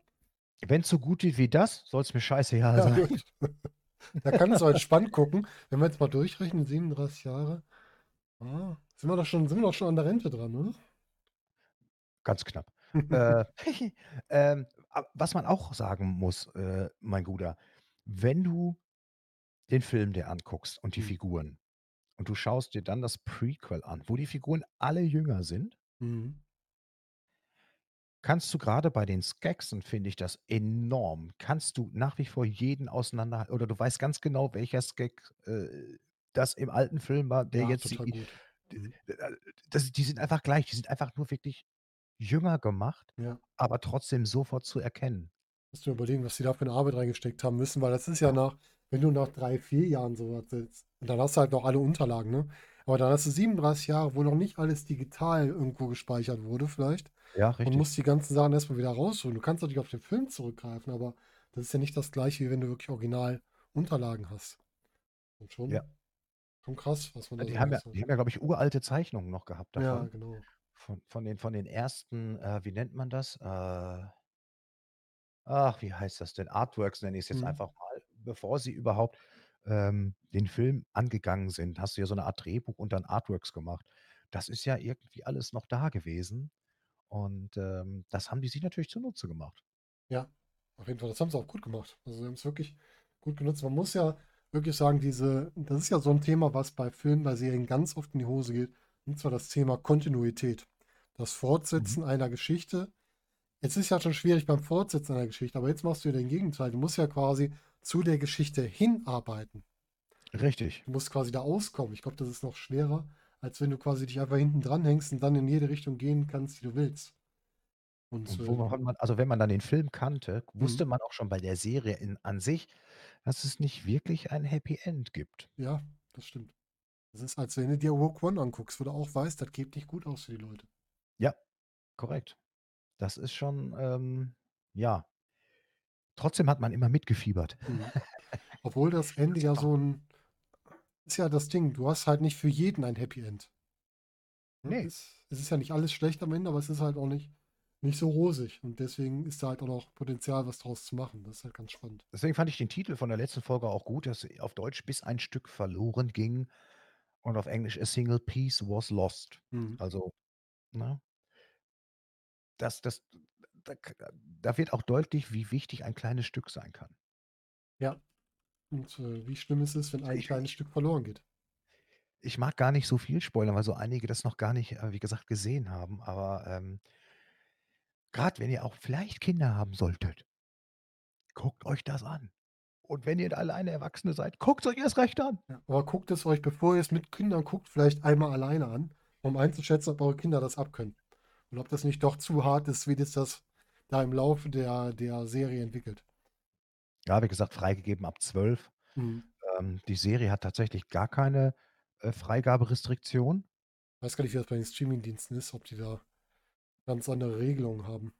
Wenn's so gut wird wie das, soll's mir scheißegal Ja, sein. gut. Da kannst du [laughs] entspannt gucken. Wenn wir jetzt mal durchrechnen, 37 Jahre. Ah, sind wir doch schon sind wir doch schon an der Rente dran, oder? Ganz knapp. [laughs] Äh, [laughs] ähm, a was man auch sagen muss, äh, mein Guter, wenn du den Film dir anguckst und die Mhm. Figuren und du schaust dir dann das Prequel an, wo die Figuren alle jünger sind Mhm. kannst du grade bei den Skeksen finde ich das enorm kannst du nach wie vor jeden auseinander oder du weißt ganz genau, welcher Skek, äh, das im alten Film war, der Ja, jetzt total die gut. d Mhm. äh, das die sind einfach gleich. Die sind einfach nur wirklich jünger gemacht, Ja. aber trotzdem sofort zu erkennen. Musst du überlegen, was die da für 'ne Arbeit reingesteckt haben müssen, weil das ist ja Ja. nach wenn du nach 3, 4 Jahren so was sitzt und dann hast du halt noch alle Unterlagen, ne? Aber dann hast du 37 Jahre, wo noch nicht alles digital irgendwo gespeichert wurde vielleicht Ja, und richtig. musst die ganzen Sachen erst mal wieder rausholen. Du kannst natürlich auf den Film zurückgreifen, aber das ist ja nicht das Gleiche, wie wenn du wirklich Originalunterlagen hast. Und schon Ja. schon krass, was man da die so haben ja die haben ja, glaube ich, uralte Zeichnungen noch gehabt Ja, davon. genau. Von von den von den ersten, äh, wie nennt man das? Äh ach, wie heißt das denn? Artworks nenne ich's jetzt Mhm. einfach mal. Bevor sie überhaupt, ähm, den Film angegangen sind, hast du ja so 'ne Art Drehbuch und dann Artworks gemacht. das ist ja irgendwie alles noch da gewesen und, ähm, das haben die sich natürlich zunutze gemacht. Ja, auf jeden Fall. Das haben sie auch gut gemacht. Also, sie haben's wirklich gut genutzt. Man muss ja wirklich sagen, diese das ist ja so 'n Thema, was bei Filmen, bei Serien ganz oft in die Hose geht, und zwar das Thema Kontinuität. Das Mhm. Fortsetzen einer Geschichte. Es ist ja schon schwierig beim Fortsetzen einer Geschichte, aber jetzt machst du ja den Gegenteil. Du musst ja quasi zu der Geschichte hinarbeiten. Richtig. Du musst quasi da auskommen. Ich glaube, das ist noch schwerer, als wenn du quasi dich einfach hinten dranhängst und dann in jede Richtung gehen kannst, die du willst. Und, Und äh woran man also, wenn man dann den Film kannte, Mhm. wusste man auch schon bei der Serie in an sich, dass es nicht wirklich ein Happy End gibt. Ja, das stimmt. Das ist, als wenn du dir Rogue One anguckst, wo du auch weißt, das geht nicht gut aus für die Leute. Ja, korrekt. Das ist schon, ähm ja. Trotzdem hat man immer mitgefiebert. Mhm. [laughs] Obwohl das Ende ja so 'n ist ja das Ding, du hast halt nicht für jeden ein Happy End. Ne, Ne. es es ist ja nicht alles schlecht am Ende, aber es ist halt auch nicht nicht so rosig und deswegen ist da halt auch noch Potenzial, was draus zu machen. Das ist halt ganz spannend. Deswegen fand ich den Titel von der letzten Folge auch gut, dass auf Deutsch „Bis ein Stück verloren ging“ und auf Englisch „A single piece was lost“. Mhm. Also, ne? Das das da da wird auch deutlich, wie wichtig ein kleines Stück sein kann. Ja. Und, äh, wie schlimm ist es, wenn ein Ich kleines Stück verloren geht. Ich mag gar nicht so viel spoilern, weil so einige das noch gar nicht, äh, wie gesagt, gesehen haben, aber, ähm grad wenn ihr auch vielleicht Kinder haben solltet guckt euch das an. Und wenn ihr alleine Erwachsene seid, guckt's euch erst recht an. Ja, aber guckt es euch, bevor ihr es mit Kindern guckt, vielleicht einmal alleine an, um einzuschätzen, ob eure Kinder das abkönnen. Und ob das nicht doch zu hart ist, wie das das da im Laufe der der Serie entwickelt. Ja, wie gesagt, freigegeben ab 12. Mhm. Ähm, die Serie hat tatsächlich gar keine, äh, Freigaberestriktion. Weiß gar nicht, wie das bei den Streamingdiensten ist, ob die da ganz andere Regelungen haben.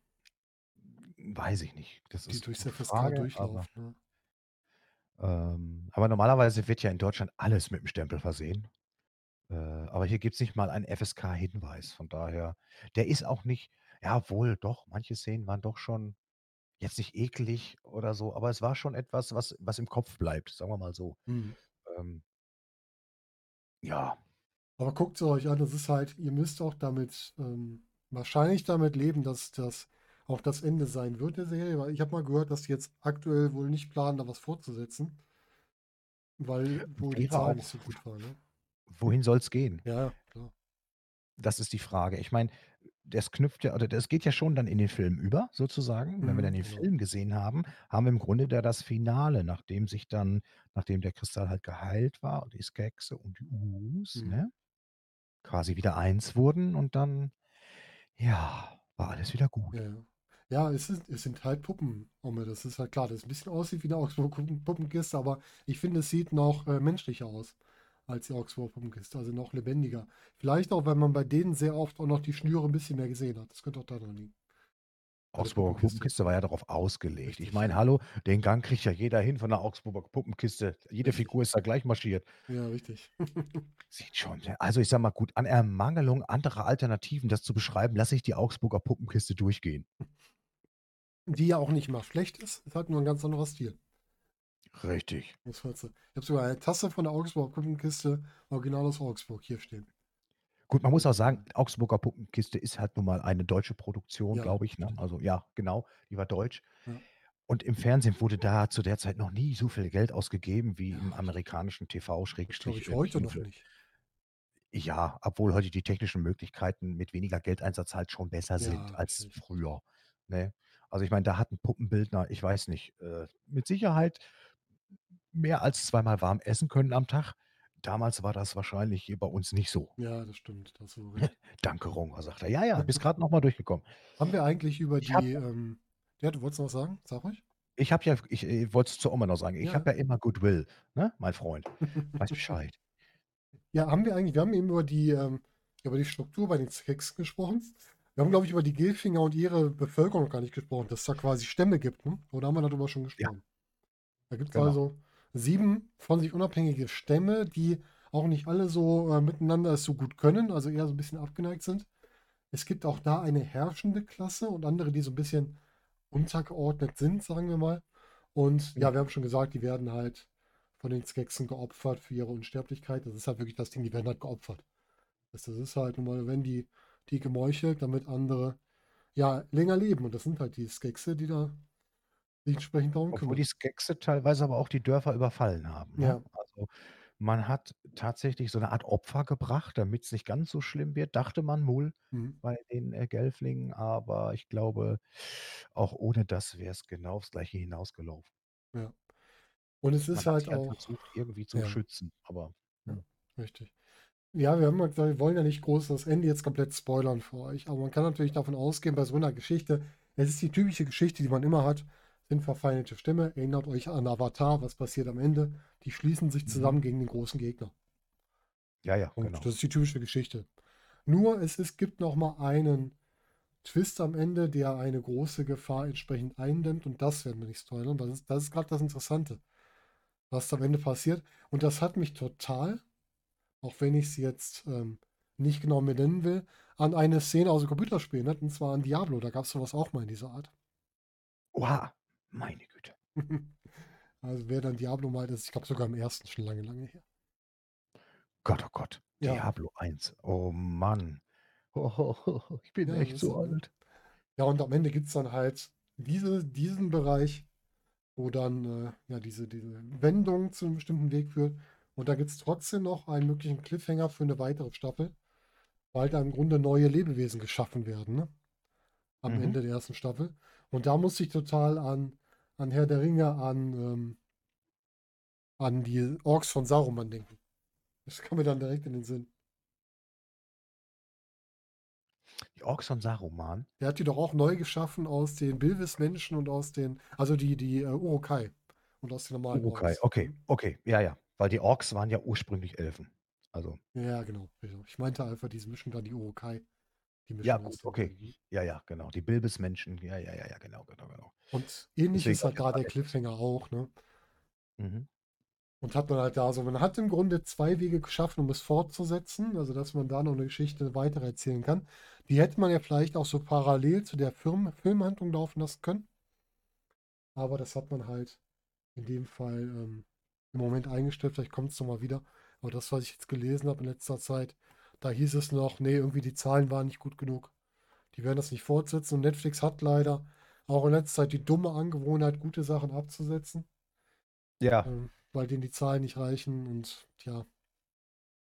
Weiß ich nicht. Das Die ist FSK Frage, aber durchlaufen. Ähm, aber normalerweise wird ja in Deutschland alles mit'm Stempel versehen. Äh, aber hier gibt's nicht mal einen FSK-Hinweis. Von daher der ist auch nicht ja, wohl, doch, manche Szenen waren doch schon jetzt nicht eklig oder so, aber es war schon etwas, was was im Kopf bleibt, sagen wir mal so. Mhm. Ähm ja. Aber guckt's euch an, das ist halt ihr müsst auch damit, ähm wahrscheinlich damit leben, dass das auch das Ende sein wird der Serie, weil ich habe mal gehört, dass die jetzt aktuell wohl nicht planen, da was fortzusetzen. Weil wohl die Zahlen nicht so gut waren, ne? wohin soll's gehen? Ja, ja, klar. Das ist die Frage. Ich meine, das knüpft ja oder das geht ja schon dann in den Film über sozusagen. Wenn wir dann Mhm, den genau. Film gesehen haben, haben wir im Grunde da das Finale, nachdem sich dann nachdem der Kristall halt geheilt war und die Skekse und die Urus, Mhm. ne, quasi wieder eins wurden und dann, ja, war alles wieder gut. Ja, ja. Es ist es sind halt Puppen, Omme, das ist halt klar, das 'n bisschen aussieht wie 'ne [laughs] Augsburger Kuppen Puppenkiste, aber ich finde, es sieht noch, äh, menschlicher aus als die Augsburger Puppenkiste, also noch lebendiger. Vielleicht auch, weil man bei denen sehr oft auch noch die Schnüre 'n bisschen mehr gesehen hat. Das könnte auch daran liegen. Augsburger Puppenkiste. War ja darauf ausgelegt. Ich meine, hallo, den Gang kriegt ja jeder hin von der Augsburger Puppenkiste. Jede Richtig. Figur ist da gleich marschiert. Ja, richtig. [laughs] Sieht schon also, ich sage mal, gut, an Ermangelung anderer Alternativen, das zu beschreiben, lasse ich die Augsburger Puppenkiste durchgehen. Die ja auch nicht immer schlecht ist, ist halt nur 'n ganz anderer Stil. Richtig. Ich habe sogar eine Tasse von der Augsburger Puppenkiste, original aus Augsburg, hier stehen. Gut, man muss auch sagen, Augsburger Puppenkiste ist halt nun mal eine deutsche Produktion, Ja, glaube ich, ne? Also, ja, genau, die war deutsch. Ja. Und im Fernsehen wurde da zu der Zeit noch nie so viel Geld ausgegeben wie im Ja, ich amerikanischen TV glaube ich heute noch nicht. Ja, obwohl heute die technischen Möglichkeiten mit weniger Geldeinsatz halt schon besser sind als früher, ne? Also, ich meine, da hat 'n Puppenbildner, ich weiß nicht, äh, mit Sicherheit mehr als zweimal warm essen können am Tag. Damals war das wahrscheinlich hier bei uns nicht so. Ja, das stimmt, da hast du wohl recht. „Danke, Roma“, sagt er. „Ja, ja, bist grad noch mal durchgekommen.“ Haben wir eigentlich über Ich die, ähm ja, du wolltest noch was sagen? Sag ruhig. ich habe ja ich, äh, wollte es zur Oma noch sagen. Ich Ja. habe ja immer Goodwill, ne, mein Freund. [laughs] Weiß Bescheid. Ja, haben wir eigentlich wir haben eben über die, ähm über die Struktur bei den Skeksen gesprochen. Wir haben, glaube ich, über die Gelfinger und ihre Bevölkerung gar nicht gesprochen, dass es da quasi Stämme gibt, ne? Oder haben wir darüber schon Ja. gesprochen? Da gibt's Genau. also 7 von sich unabhängige Stämme, die auch nicht alle so, äh, miteinander es so gut können, also eher so 'n bisschen abgeneigt sind. Es gibt auch da eine herrschende Klasse und andere, die so 'n bisschen untergeordnet sind, sagen wir mal. Und Ja. ja, wir haben schon gesagt, die werden halt von den Skeksen geopfert für ihre Unsterblichkeit. Das ist halt wirklich das Ding, die werden halt geopfert. Das das ist halt nun mal werden die die gemeuchelt, damit andere, ja, länger leben und das sind halt die Skekse, die da sich entsprechend darum Obwohl kümmern. die Skekse teilweise aber auch die Dörfer überfallen haben, ne? Ja. Also, man hat tatsächlich so 'ne Art Opfer gebracht, damit's nicht ganz so schlimm wird, dachte man wohl Mhm. bei den, äh, Gelflingen, aber ich glaube, auch ohne das wär's genau aufs Gleiche hinausgelaufen. Ja. Und es Man ist halt auch versucht, irgendwie zu ja. schützen, aber Ja, richtig. Ja, wir haben ja gesagt, wir wollen ja nicht groß das Ende jetzt komplett spoilern für euch, aber man kann natürlich davon ausgehen, bei so 'ner Geschichte es ist die typische Geschichte, die man immer hat, sind verfeindete Stämme. Erinnert euch an Avatar, was passiert am Ende? Die schließen sich Mhm. zusammen gegen den großen Gegner. Ja, ja, Punkt. genau. Das ist die typische Geschichte. Nur es es gibt noch mal einen Twist am Ende, der eine große Gefahr entsprechend eindämmt und das werden wir nicht spoilern, weil das das ist grad das Interessante, was am Ende passiert. Und das hat mich total, auch wenn ich's jetzt, ähm, nicht genau benennen will, an eine Szene aus'm Computerspiel erinnert, und zwar an Diablo. Da gab's so was auch mal in dieser Art. Oha, meine Güte. [laughs] Also, wer dann Diablo mal das ich glaube sogar im 1. schon lange, lange her. Gott, oh Gott, Ja. Diablo 1. Oh Mann. [laughs] Ich bin Ja, echt ist so alt. Ja, und am Ende gibt's dann halt diese diesen Bereich, wo dann, äh, ja, diese diese Wendung zu 'nem bestimmten Weg führt. Und da gibt's trotzdem noch einen möglichen Cliffhanger für 'ne weitere Staffel, weil da im Grunde neue Lebewesen geschaffen werden, ne? Am Mhm. Ende der 1. Staffel. Und da musste ich total an an Herr der Ringe, an, ähm an die Orks von Saruman denken. Das kam mir dann direkt in den Sinn. Die Orks von Saruman? Der hat die doch auch neu geschaffen aus den Bilvis-Menschen und aus den also die die, äh, Uruk-hai und aus den normalen Uruk-hai, Orks. okay, Mhm. okay, ja, ja, weil die Orks waren ja ursprünglich Elfen. Also Ja, genau. Ich meinte einfach diese Mischung da, die Uruk-hai, die Ja gut, okay. Ja, ja, genau. Die Bilvis-Menschen. Ja, ja, ja, ja, genau, genau, genau. Und ähnlich Deswegen ist halt da der Cliffhanger auch, ne? Mhm. Und hat man halt da so man hat im Grunde 2 Wege geschaffen, um es fortzusetzen, also, dass man da noch 'ne Geschichte weitererzählen kann. Die hätte man ja vielleicht auch so parallel zu der Firm Filmhandlung laufen lassen können. Aber das hat man halt in dem Fall, ähm, im Moment eingestellt. Vielleicht kommt's noch mal wieder. Aber das, was ich jetzt gelesen habe in letzter Zeit, da hieß es noch: „Ne, irgendwie die Zahlen waren nicht gut genug. Die werden das nicht fortsetzen.“ Und Netflix hat leider auch in letzter Zeit die dumme Angewohnheit, gute Sachen abzusetzen. Ja. Ähm, weil denen die Zahlen nicht reichen und tja.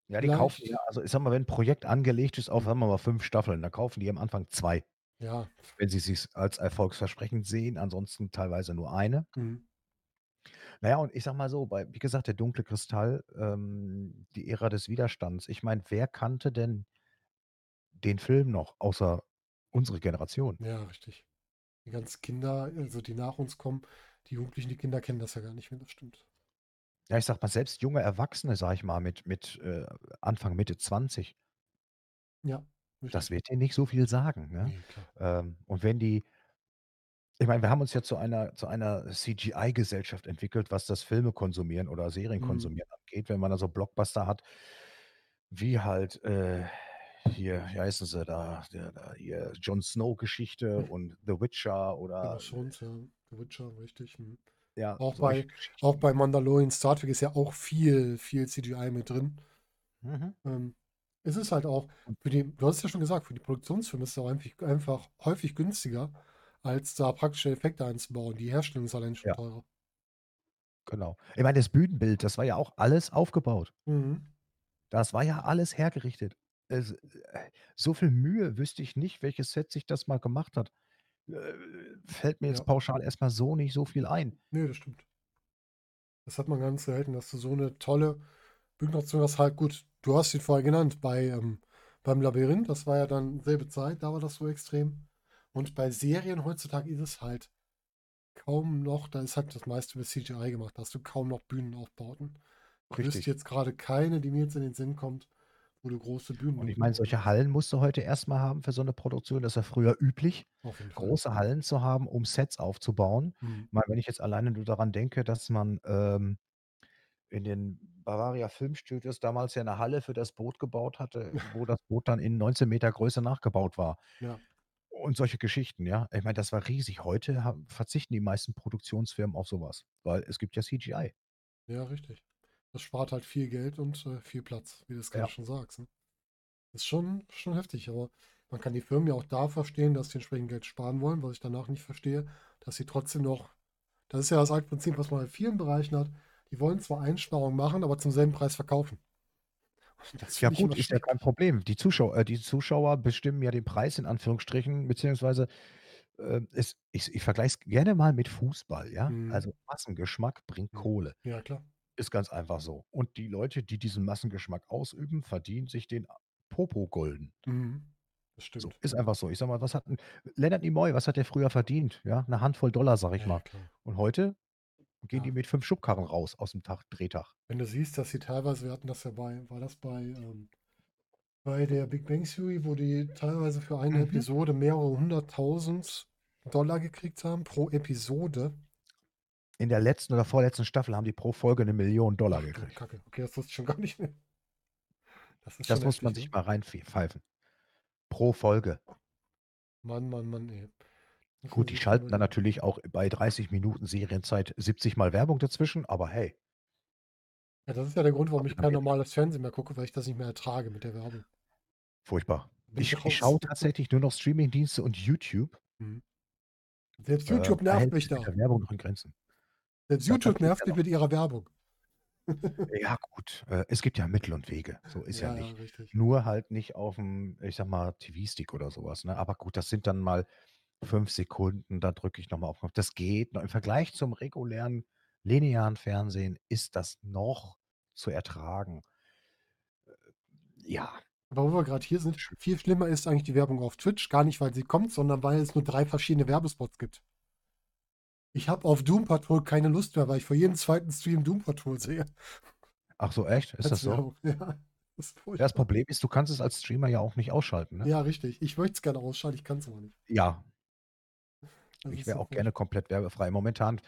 Ja, die kaufen ja also, ich sage mal, wenn 'n Projekt angelegt ist auf, sagen wir mal, 5 Staffeln, dann kaufen die am Anfang 2. Ja. Wenn sie sich's als erfolgsversprechend sehen, ansonsten teilweise nur 1. Mhm. Na ja, und ich sage mal so, bei wie gesagt, der Dunkle Kristall, ähm, die Ära des Widerstands. Ich meine, wer kannte denn den Film noch, außer unsere Generation? Ja, richtig. Die ganzen Kinder, also, die nach uns kommen, die Jugendlichen, die Kinder kennen das ja gar nicht mehr, das stimmt. Ja, ich sage mal, selbst junge Erwachsene, sage ich mal, mit mit, äh, Anfang, Mitte 20 Ja, das richtig. wird denen nicht so viel sagen, ne? Ne, klar. Ähm, und wenn die ich meine, wir haben uns ja zu einer zu einer CGI-Gesellschaft entwickelt, was das Filme konsumieren oder Serien Mhm. konsumieren angeht. Wenn man da so Blockbuster hat wie halt, äh, hier, wie heißen sie da, der da hier Jon Snow-Geschichte und The Witcher Game of oder, äh Thrones, ja, The Witcher, richtig, mhm. Ja, Auch solche bei auch Geschichten. bei Mandalorian, Star Trek ist ja auch viel, viel CGI mit drin. Mhm. Ähm, es ist halt auch für die du hast es ja schon gesagt, für die Produktionsfirmen ist es auch einfach einfach häufig günstiger, als da praktische Effekte einzubauen. Die Herstellung ist allein schon Ja. teurer. Genau. Ich meine, das Bühnenbild, das war ja auch alles aufgebaut. Mhm. Das war ja alles hergerichtet. Es äh, so viel Mühe wüsste ich nicht, welches Set sich das mal gemacht hat. Äh, fällt mir jetzt Ja. pauschal erst mal so nicht so viel ein. Ne, das stimmt. Das hat man ganz selten, dass du so 'ne tolle hast. Halt gut, du hast ihn vorher genannt, bei, ähm beim Labyrinth, das war ja dann selbe Zeit, da war das so extrem. Und bei Serien heutzutage ist es halt kaum noch da ist halt das meiste mit CGI gemacht. Da hast du kaum noch Bühnenaufbauten. Ich wüsste jetzt grade keine, die mir jetzt in den Sinn kommt, wo du große Bühnen Und ich meine, solche. Hallen musst du heute erst mal haben für so 'ne Produktion. Das war früher üblich, große Hallen zu haben, um Sets aufzubauen. Mhm. Ich meine, wenn ich jetzt alleine nur daran denke, dass man, ähm, in den Bavaria Filmstudios damals ja 'ne Halle für das Boot gebaut hatte, wo das Boot dann in 19 Meter Größe nachgebaut war. Ja. Und solche Geschichten, ja? Ich meine, das war riesig. Heute ha verzichten die meisten Produktionsfirmen auf so was, weil es gibt ja CGI. Ja, richtig. Das spart halt viel Geld und, äh, viel Platz, wie du's grade Ja. schon sagst, ne? Ist schon, schon heftig, aber man kann die Firmen ja auch da verstehen, dass sie entsprechend Geld sparen wollen, was ich danach nicht verstehe, dass sie trotzdem noch, das ist ja das alte Prinzip, was man in vielen Bereichen hat, die wollen zwar Einsparungen machen, aber zum selben Preis verkaufen. Das ja gut, ist ja kein Problem. Die Zuschauer, äh, die Zuschauer bestimmen ja den Preis in Anführungsstrichen, beziehungsweise äh, es, ich, ich vergleiche es gerne mal mit Fußball, ja. Mhm. Also Massengeschmack bringt Mhm. Kohle. Ja, klar. Ist ganz einfach so. Und die Leute, die diesen Massengeschmack ausüben, verdienen sich den Popo golden. Mhm. Das So, stimmt. ist einfach so. Ich sag mal, was hat 'n Leonard Nimoy, was hat der früher verdient? Ja, 'ne Handvoll Dollar, sag ich Ja, mal. klar. Und heute gehen die Ja. mit 5 Schubkarren raus aus'm Tag Drehtag. Wenn du siehst, dass sie teilweise wir hatten das ja bei war das bei, ähm bei der Big Bang Theory, wo die teilweise für eine Mhm. Episode mehrere 100.000 Dollar gekriegt haben pro Episode. In der letzten oder vorletzten Staffel haben die pro Folge 'ne Million Dollar gekriegt. Kacke. Okay, das wusste ich schon gar nicht mehr. Das Das muss man sich ne? mal reinpf pfeifen. Pro Folge. Mann, Mann, Mann, ey. Gut, die sich schalten dann natürlich auch bei 30 Minuten Serienzeit 70 Mal Werbung dazwischen, aber hey. Ja, das ist ja der Grund, warum ich kein normales Fernsehen mehr gucke, weil ich das nicht mehr ertrage mit der Werbung. Furchtbar. Bin Ich ich schaue tatsächlich nur noch Streamingdienste und YouTube. Mhm. Selbst Äh, YouTube da nervt hält mich sich mit da. der Werbung noch in Grenzen. Selbst Da YouTube passiert nervt ja mich noch mit ihrer Werbung. [laughs] Ja gut, äh, es gibt ja Mittel und Wege. So ist ja Ja, ja, nicht. richtig. Nur halt nicht auf'm, ich sage mal, TV-Stick oder so was, ne? Aber gut, das sind dann mal 5 Sekunden, da drücke ich noch mal auf Knopf. Das geht noch. Im Vergleich zum regulären linearen Fernsehen ist das noch zu ertragen. Äh, ja. Aber wo wir grad hier sind, viel schlimmer ist eigentlich die Werbung auf Twitch, gar nicht, weil sie kommt, sondern weil es nur 3 verschiedene Werbespots gibt. Ich habe auf Doom Patrol keine Lust mehr, weil ich vor jedem zweiten Stream Doom Patrol sehe. Ach so, echt? Ist Als das so? [laughs] Ja. Das das. Problem ist, du kannst es als Streamer ja auch nicht ausschalten, ne? Ja, richtig. Ich möchte es gerne ausschalten, ich kann's aber nicht. Ja. Das Ich wäre so auch gerne komplett werbefrei. Momentan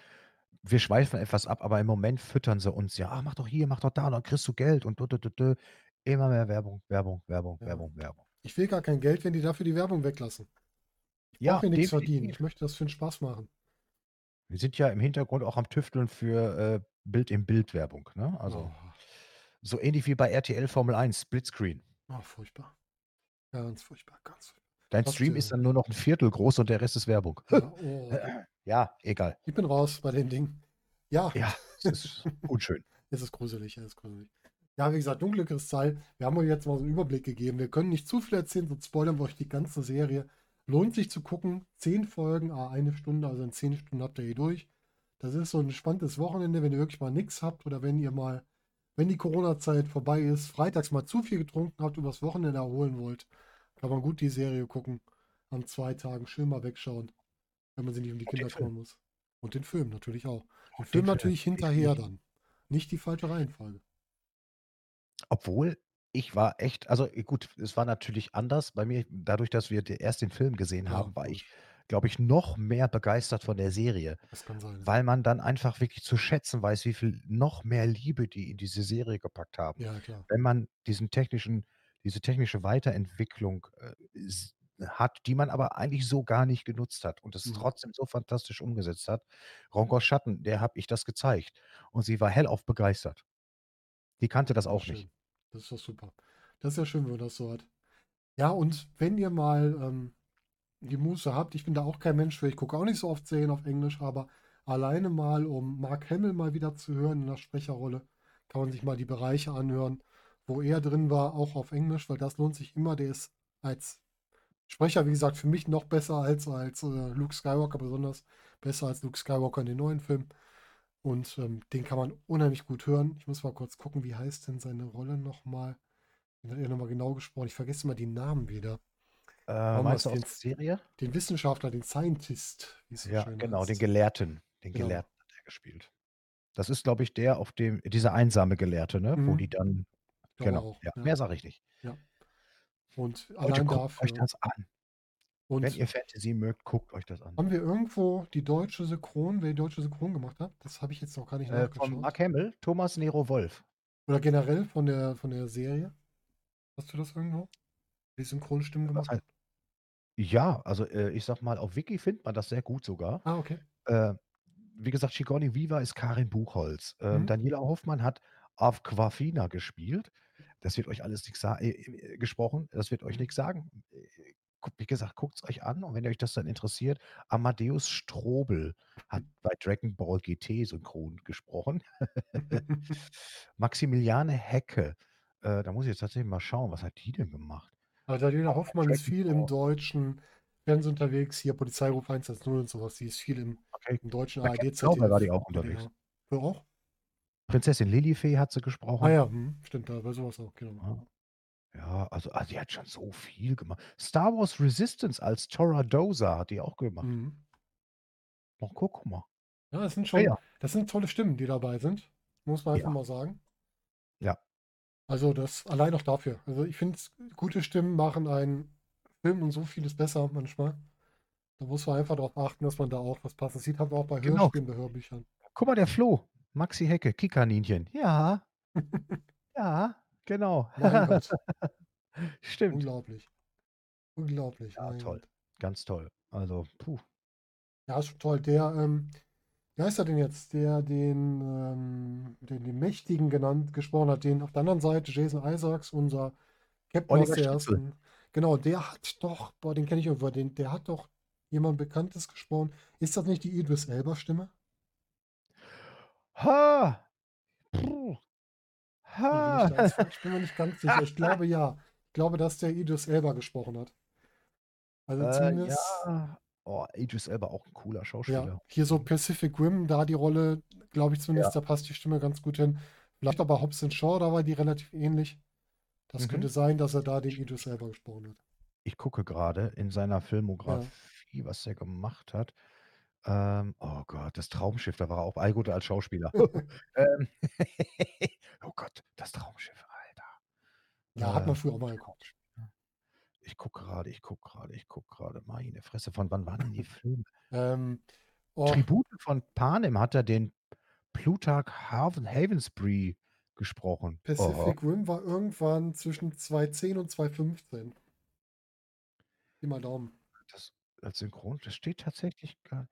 wir schweifen etwas ab, aber im Moment füttern sie uns ja: „Ah, mach doch hier, mach doch da und dann kriegst du Geld und dö, dö, dö, dö.“ Immer mehr Werbung, Werbung, Werbung, Ja. Werbung, Werbung. Ich will gar kein Geld, wenn die dafür die Werbung weglassen. Ich Ja, brauche hier nix verdienen. definitiv. Ich möchte das für 'n Spaß machen. Wir sind ja im Hintergrund auch am Tüfteln für, äh, Bild-in-Bild-Werbung, ne? Also, Oh. so ähnlich wie bei RTL Formel 1, Splitscreen. Oh, furchtbar. Ganz furchtbar, ganz furchtbar. Dein Was Stream ist dann nur noch 'n Viertel groß und der Rest ist Werbung. Ja, [laughs] oh. Ja, egal. Ich bin raus bei dem Ding. Ja. Ja, es ist unschön. [laughs] Es ist gruselig, es ist gruselig. Ja, wie gesagt, Dunkle Kristall, wir haben euch jetzt mal so 'n Überblick gegeben. Wir können nicht zu viel erzählen, sonst spoilern wir euch die ganze Serie. Lohnt sich zu gucken. 10 Folgen, à 1 Stunde, also in 10 Stunden habt ihr die durch. Das ist so 'n entspanntes Wochenende, wenn ihr wirklich mal nix habt oder wenn ihr mal wenn die Corona-Zeit vorbei ist, freitags mal zu viel getrunken habt, übers Wochenende erholen wollt, kann man gut die Serie gucken. An 2 Tagen schön mal wegschauen, wenn man sich nicht um die Und Kinder Film. kümmern muss. Und den Film natürlich auch. Den Film Film, natürlich hinterher definitiv. dann. Nicht die falsche Reihenfolge. Obwohl, ich war echt also, äh, gut, es war natürlich anders bei mir. Dadurch, dass wir erst den Film gesehen Ja, haben, war ich, glaube ich, noch mehr begeistert von der Serie, Das kann sein, weil man dann einfach wirklich zu schätzen weiß, wie viel noch mehr Liebe die in diese Serie gepackt haben. Ja, klar. Wenn man diesen technischen diese technische Weiterentwicklung, äh, s hat, die man aber eigentlich so gar nicht genutzt hat und es Mhm. trotzdem so fantastisch umgesetzt hat. Rongos Schatten, der habe ich das gezeigt und sie war hellauf begeistert. Die kannte das Das auch ist nicht. schön. Das ist doch super. Das ist ja schön, wenn man das so hat. Ja, und wenn ihr mal, ähm, die Muße habt, ich bin da auch kein Mensch für, ich gucke auch nicht so oft Serien auf Englisch, aber alleine mal, um Mark Hamill mal wieder zu hören in der Sprecherrolle, kann man sich mal die Bereiche anhören, wo er drin war, auch auf Englisch, weil das lohnt sich immer. Der ist als Sprecher, wie gesagt, für mich noch besser als als, äh, Luke Skywalker, besonders besser als Luke Skywalker in den neuen Filmen. Und, ähm, den kann man unheimlich gut hören. Ich muss mal kurz gucken, wie heißt denn seine Rolle noch mal? Den hat er noch mal genau gesprochen. Ich vergesse immer die Namen wieder. Äh, Machen meinst du den Serie? den Wissenschaftler, den Scientist, wie es so Ja, genau, den heißt. Gelehrten. Den Genau. Gelehrten hat er gespielt. Das ist, glaube ich, der, auf dem dieser einsame Gelehrte, ne, wo Mhm. die dann genau, auch, ja, ja. mehr sage ich nicht. Ja. Und Leute, allein guckt euch dafür das an. Wenn Und ihr Fantasy mögt, guckt euch das an. haben wir irgendwo die deutsche Synchron wer die deutsche Synchron gemacht hat? Das habe ich jetzt noch gar nicht Äh, von nachgeschaut. Mark Hamill, Thomas Nero Wolf. Oder generell von der von der Serie? Hast du das irgendwo? Die Synchronstimmen gemacht hei hat? Ja, also, äh, ich sage mal, auf Wiki findet man das sehr gut sogar. Ah, okay. Äh, wie gesagt, Sigourney Weaver ist Karin Buchholz. Ähm, Mhm. Daniela Hoffmann hat Awkwafina gespielt. Das wird euch alles nichts sagen, äh, gesprochen, das wird euch Mhm. nichts sagen. Äh, wie gesagt, guckt's euch an und wenn euch das dann interessiert, Amadeus Strobel hat bei Dragon Ball GT synchron gesprochen. [laughs] [laughs] Maximiliane Häcke, äh, da muss ich jetzt tatsächlich mal schauen, was hat die denn gemacht? Also, Daniela Hoffmann ist Dragon viel im Ball. deutschen Fernsehen unterwegs, hier Polizeiruf 110 und so was. Die ist viel im Okay. im deutschen Bei ARD, Captain Blaubeer war die auch unterwegs. WDR. Du auch? Prinzessin Lilifee hat sie Ah gesprochen. ja, mhm, stimmt, da bei so was auch, genau. Ja. Ja, also also, die hat schon so viel gemacht. Star Wars Resistance als Torra Doza hat die auch gemacht. Mhm. Ach, guck mal. Ja, das sind Ja, schon ja. das sind tolle Stimmen, die dabei sind, muss man einfach Ja. mal sagen. Ja. Also, das allein auch dafür. Also, ich finde, gute Stimmen machen einen Film und so vieles besser manchmal. Da muss man einfach darauf achten, dass man da auch was Passendes sieht. Haben wir auch bei Genau. Hörspielen, bei Hörbüchern. Guck mal, der Flo, Maxi Hecke, Kikaninchen. Ja. [laughs] Ja, genau. Mein Gott. [laughs] Stimmt. Unglaublich. Unglaublich, Ja, mein toll. Gott. Ganz toll. Also, puh. Ja, ist schon toll. Der, ähm wie heißt er denn jetzt? Der den, ähm den den Mächtigen genannt gesprochen hat, den auf der anderen Seite Jason Isaacs, unser Captain aus der ersten genau, der hat doch boah, den kenne ich irgendwo, den der hat doch jemand Bekanntes gesprochen. Ist das nicht die Idris Elba Stimme? Ha! Puh. Bin ich Ha! da falsch? Ich bin mir nicht ganz sicher. Ich glaube ja. Ich glaube, dass der Idris Elba gesprochen hat. Also Äh, zumindest ja. Oh, Idris Elba auch 'n cooler Ja, Schauspieler. hier so. Pacific Rim, da die Rolle, glaube ich Ja. zumindest, da passt die Stimme ganz gut hin. Vielleicht bei Hobbs Shaw, da war die relativ ähnlich. Das Mhm. könnte sein, dass er da den Idris Elba gesprochen hat. Ich gucke grade in seiner Ja. Filmografie, was der gemacht hat. Ähm, oh Gott, das Traumschiff, da war er auch ah, gut, als Schauspieler. [laughs] [laughs] Ähm, [laughs] oh Gott, das Traumschiff, Alter. Ja, hat man Äh, früher auch mal geguckt. Ich gucke grade, ich gucke grade, ich gucke grade. Meine Fresse, von wann waren denn die Filme? Ähm, oh, Tribute von Panem hat er den Plutarch Haven Havensbury gesprochen. Oh. Pacific Rim war irgendwann zwischen 2010 und 2015. Pi mal Daumen. Das als Synchron das steht tatsächlich gar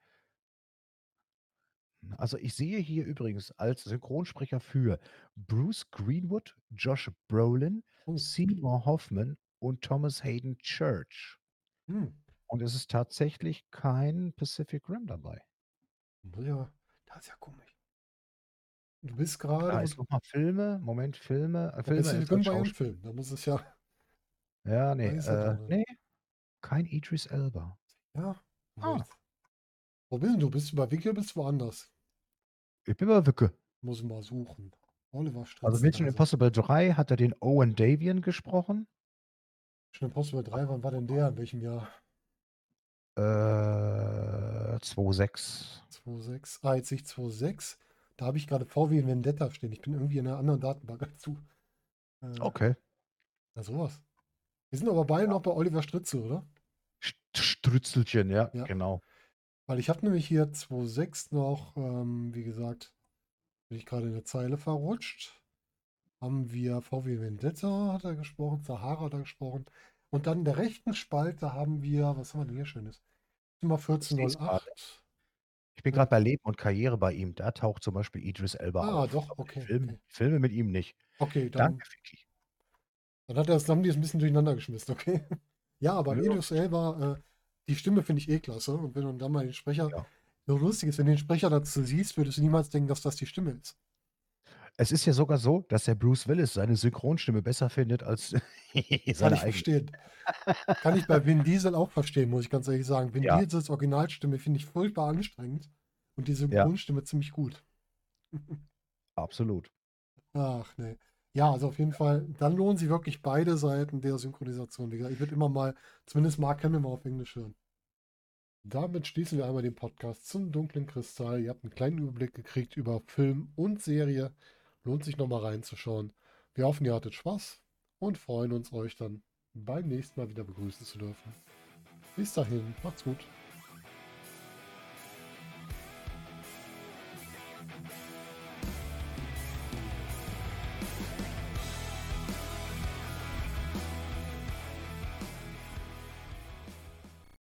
Also, ich sehe hier übrigens als Synchronsprecher für Bruce Greenwood, Josh Brolin, Oh. Seymour Hoffman und Thomas Haden Church. Hm. Und es ist tatsächlich kein Pacific Rim dabei. Ja, das ist ja komisch. Du bist Da grade, wo ist noch mal Filme Moment, Filme äh, Ja, Filme Pacific ist Rim als war ja 'n Schauspieler. Film. Da muss es ja Ja, [laughs] da ne, ist er äh, drinne. ne, kein Idris Elba. Ja, Ah. Wo bist 'n du? Bist du bei Wiki bist du woanders? Ich bin bei Wicke. Muss ich mal suchen. Oliver Also, Stritzel, Mission also Impossible 3 hat er den Owen Davian gesprochen. Mission Impossible 3, wann war denn der? In welchem Jahr? Äh, 2,6. 2,6. Ah, jetzt ich 2,6. Da habe ich grade VW Vendetta stehen. Ich bin irgendwie in 'ner anderen Datenbank du. Äh, Okay. na so was. Wir sind aber beide Ja. noch bei Oliver Stritzel, oder? St Strützelchen, ja, Ja. genau. Weil ich habe nämlich hier 2,6 noch, ähm, wie gesagt, bin ich grade in der Zeile verrutscht. Haben wir VW Vendetta hat er gesprochen, Sahara hat er gesprochen. Und dann in der rechten Spalte haben wir was haben wir denn hier Schönes? Grade. 1408. Ich bin Äh grad bei Leben und Karriere bei ihm. Da taucht zum Beispiel Idris Elba Ah, auf, doch, aber die okay, Filme okay. Filme mit ihm nicht. Okay, Danke, dann Vicky. dann hat er das haben die es 'n bisschen durcheinander geschmissen, okay. [laughs] Ja, aber Ja. Idris Elba, äh, die Stimme finde ich eh klasse. Und wenn du dann mal den Sprecher Ja. so lustig ist, wenn du den Sprecher dazu siehst, würdest du niemals denken, dass das die Stimme ist. Es ist ja sogar so, dass der Bruce Willis seine Synchronstimme besser findet als [laughs] Kann seine ich eigene. verstehen. Kann ich bei Vin Diesel auch verstehen, muss ich ganz ehrlich sagen. Vin Ja. Diesels Originalstimme finde ich furchtbar anstrengend und die Ja. Synchronstimme ziemlich gut. [laughs] Absolut. Ach, ne. Ja, also auf jeden Fall, dann lohnen sich wirklich beide Seiten der Synchronisation. Ich würde immer mal zumindest Mark Hamill mal auf Englisch hören. Damit schließen wir einmal den Podcast zum Dunklen Kristall. Ihr habt 'n kleinen Überblick gekriegt über Film und Serie. Lohnt sich noch mal reinzuschauen. Wir hoffen, ihr hattet Spaß und freuen uns, euch dann beim nächsten Mal wieder begrüßen zu dürfen. Bis dahin, macht's gut.